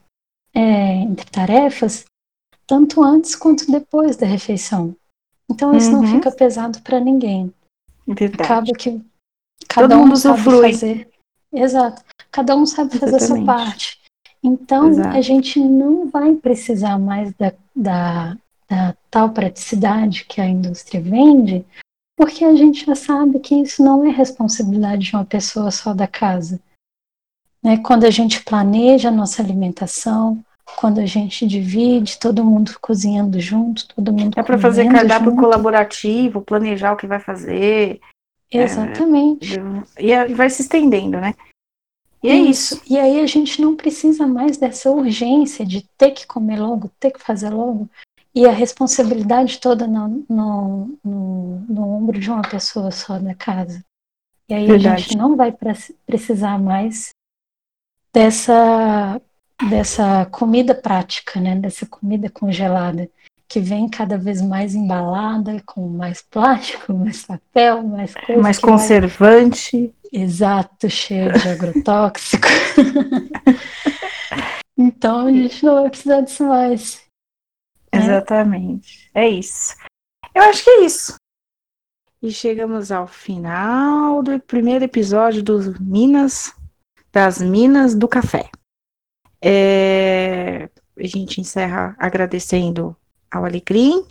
C: é, entre tarefas, tanto antes quanto depois da refeição. Então isso
D: Uhum.
C: não fica pesado para ninguém.
D: Verdade.
C: Acaba que cada
D: Todo
C: um sabe fazer. Exato. Cada um sabe fazer a sua
D: Exatamente.
C: parte. Então
D: Exato.
C: a gente não vai precisar mais da, da, da tal praticidade que a indústria vende, porque a gente já sabe que isso não é responsabilidade de uma pessoa só da casa. Né? Quando a gente planeja a nossa alimentação, quando a gente divide, todo mundo cozinhando junto, todo mundo
D: É para fazer cardápio
C: junto.
D: colaborativo, planejar o que vai fazer.
C: Exatamente.
D: E aí vai se estendendo, né? E é isso.
C: E aí a gente não precisa mais dessa urgência de ter que comer logo, ter que fazer logo, e a responsabilidade toda no, no, no, no ombro de uma pessoa só da casa. E aí a
D: Verdade.
C: gente não vai pre- precisar mais dessa, dessa comida prática, né? Dessa comida congelada, que vem cada vez mais embalada, com mais plástico, <laughs> mais papel, mais coisa.
D: Mais
C: que vai-
D: conservante.
C: Exato, cheio de <laughs> agrotóxico. <laughs> então a gente não vai precisar disso mais. né?
D: Exatamente. É isso. Eu acho que é isso. E chegamos ao final do primeiro episódio dos Minas, das Minas do Café. É, a gente encerra agradecendo ao Alecrim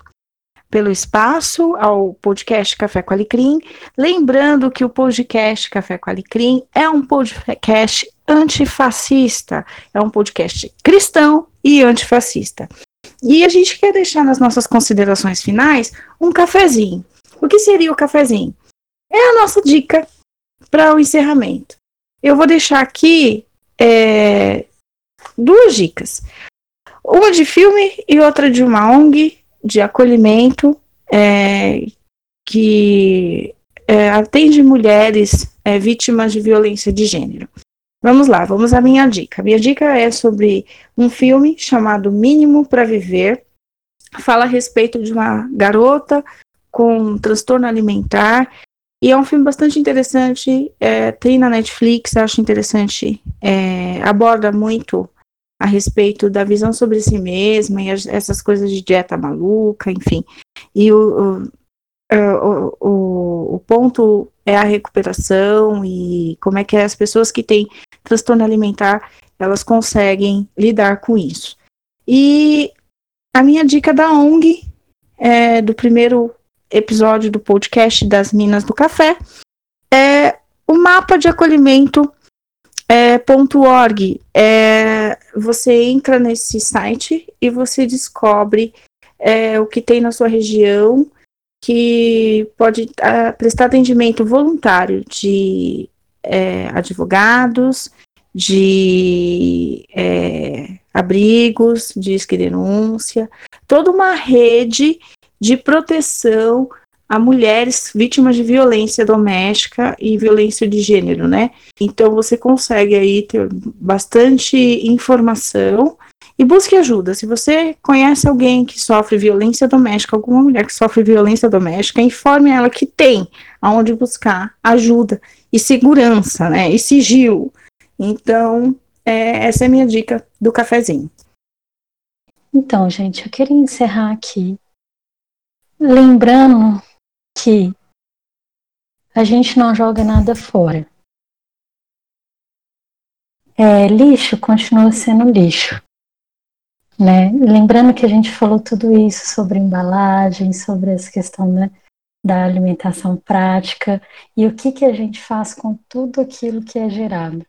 D: pelo espaço, ao podcast Café com Alecrim. Lembrando que o podcast Café com Alecrim é um podcast antifascista, é um podcast cristão e antifascista. E a gente quer deixar nas nossas considerações finais um cafezinho. O que seria o cafezinho? É a nossa dica para o encerramento. Eu vou deixar aqui é, duas dicas. Uma de filme e outra de uma ONG de acolhimento é, que é, atende mulheres é, vítimas de violência de gênero. Vamos lá, vamos à minha dica. Minha dica é sobre um filme chamado Mínimo para Viver. Fala a respeito de uma garota com transtorno alimentar. E é um filme bastante interessante. é, tem na Netflix, acho interessante. é, aborda muito a respeito da visão sobre si mesma e as- essas coisas de dieta maluca, enfim. E o, é, o, o, o ponto é a recuperação e como é que as pessoas que têm transtorno alimentar elas conseguem lidar com isso. E a minha dica da ONG é, do primeiro episódio do podcast das Minas do Café é o mapa de acolhimento é, .org. É, você entra nesse site e você descobre é, o que tem na sua região que pode ah, prestar atendimento voluntário de é, advogados, de é, abrigos, diz que denúncia, toda uma rede de proteção a mulheres vítimas de violência doméstica e violência de gênero, né? Então você consegue aí ter bastante informação e busque ajuda. Se você conhece alguém que sofre violência doméstica, alguma mulher que sofre violência doméstica, informe ela que tem aonde buscar ajuda e segurança, né? E sigilo. Então, é, essa é a minha dica do cafezinho.
C: Então, gente, eu queria encerrar aqui lembrando que a gente não joga nada fora. É, lixo continua sendo lixo. Né? Lembrando que a gente falou tudo isso sobre embalagem, sobre essa questão né, da alimentação prática e o que, que a gente faz com tudo aquilo que é gerado.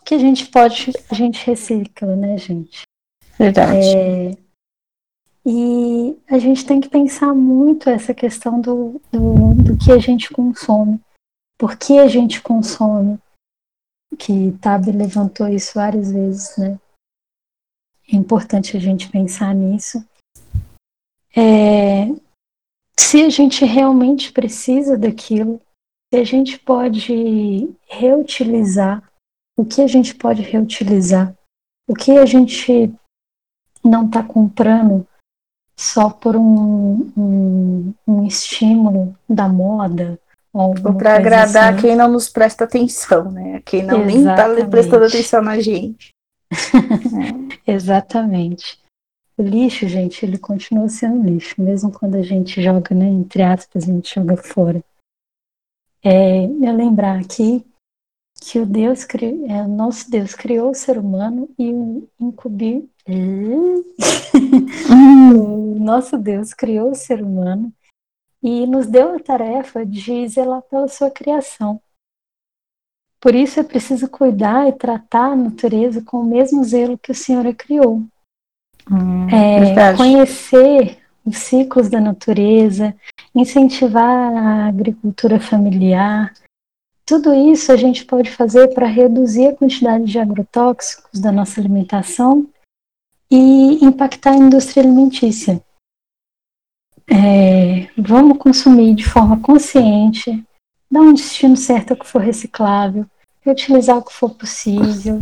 C: O que a gente pode, a gente recicla, né, gente?
D: Verdade.
C: É, e a gente tem que pensar muito essa questão do, do, do que a gente consome. Por que a gente consome? Que Tabi levantou isso várias vezes, né? É importante a gente pensar nisso. É, se a gente realmente precisa daquilo, se a gente pode reutilizar, o que a gente pode reutilizar, o que a gente não está comprando só por um, um, um, estímulo da moda. Ou
D: para agradar assim. quem não nos presta atenção, né? Quem não Exatamente. nem está prestando atenção na gente. <laughs>
C: é. Exatamente. O lixo, gente, ele continua sendo lixo, mesmo quando a gente joga, né, entre aspas, a gente joga fora. É, eu lembrar aqui que o Deus é, o nosso Deus criou o ser humano e o incumbiu <laughs> nosso Deus criou o ser humano e nos deu a tarefa de zelar pela sua criação. Por isso é preciso cuidar e tratar a natureza com o mesmo zelo que o Senhor a criou. Hum, é, conhecer os ciclos da natureza, incentivar a agricultura familiar. Tudo isso a gente pode fazer para reduzir a quantidade de agrotóxicos da nossa alimentação e impactar a indústria alimentícia. É, vamos consumir de forma consciente, dar um destino certo ao que for reciclável, reutilizar o que for possível,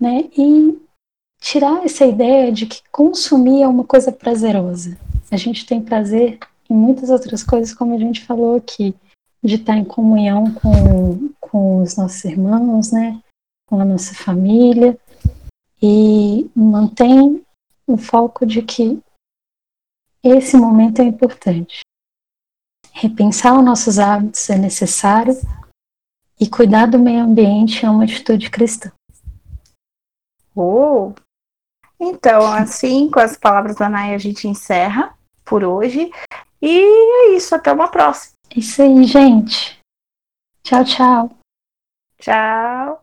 C: né? E tirar essa ideia de que consumir é uma coisa prazerosa. A gente tem prazer em muitas outras coisas, como a gente falou aqui, de estar em comunhão com, com os nossos irmãos, né? Com a nossa família. E mantém o foco de que esse momento é importante. Repensar os nossos hábitos é necessário e cuidar do meio ambiente é uma atitude cristã.
D: Oh, então, assim, com as palavras da Naya, a gente encerra por hoje. E é isso, até uma próxima.
C: Isso aí, gente. Tchau, tchau.
D: Tchau.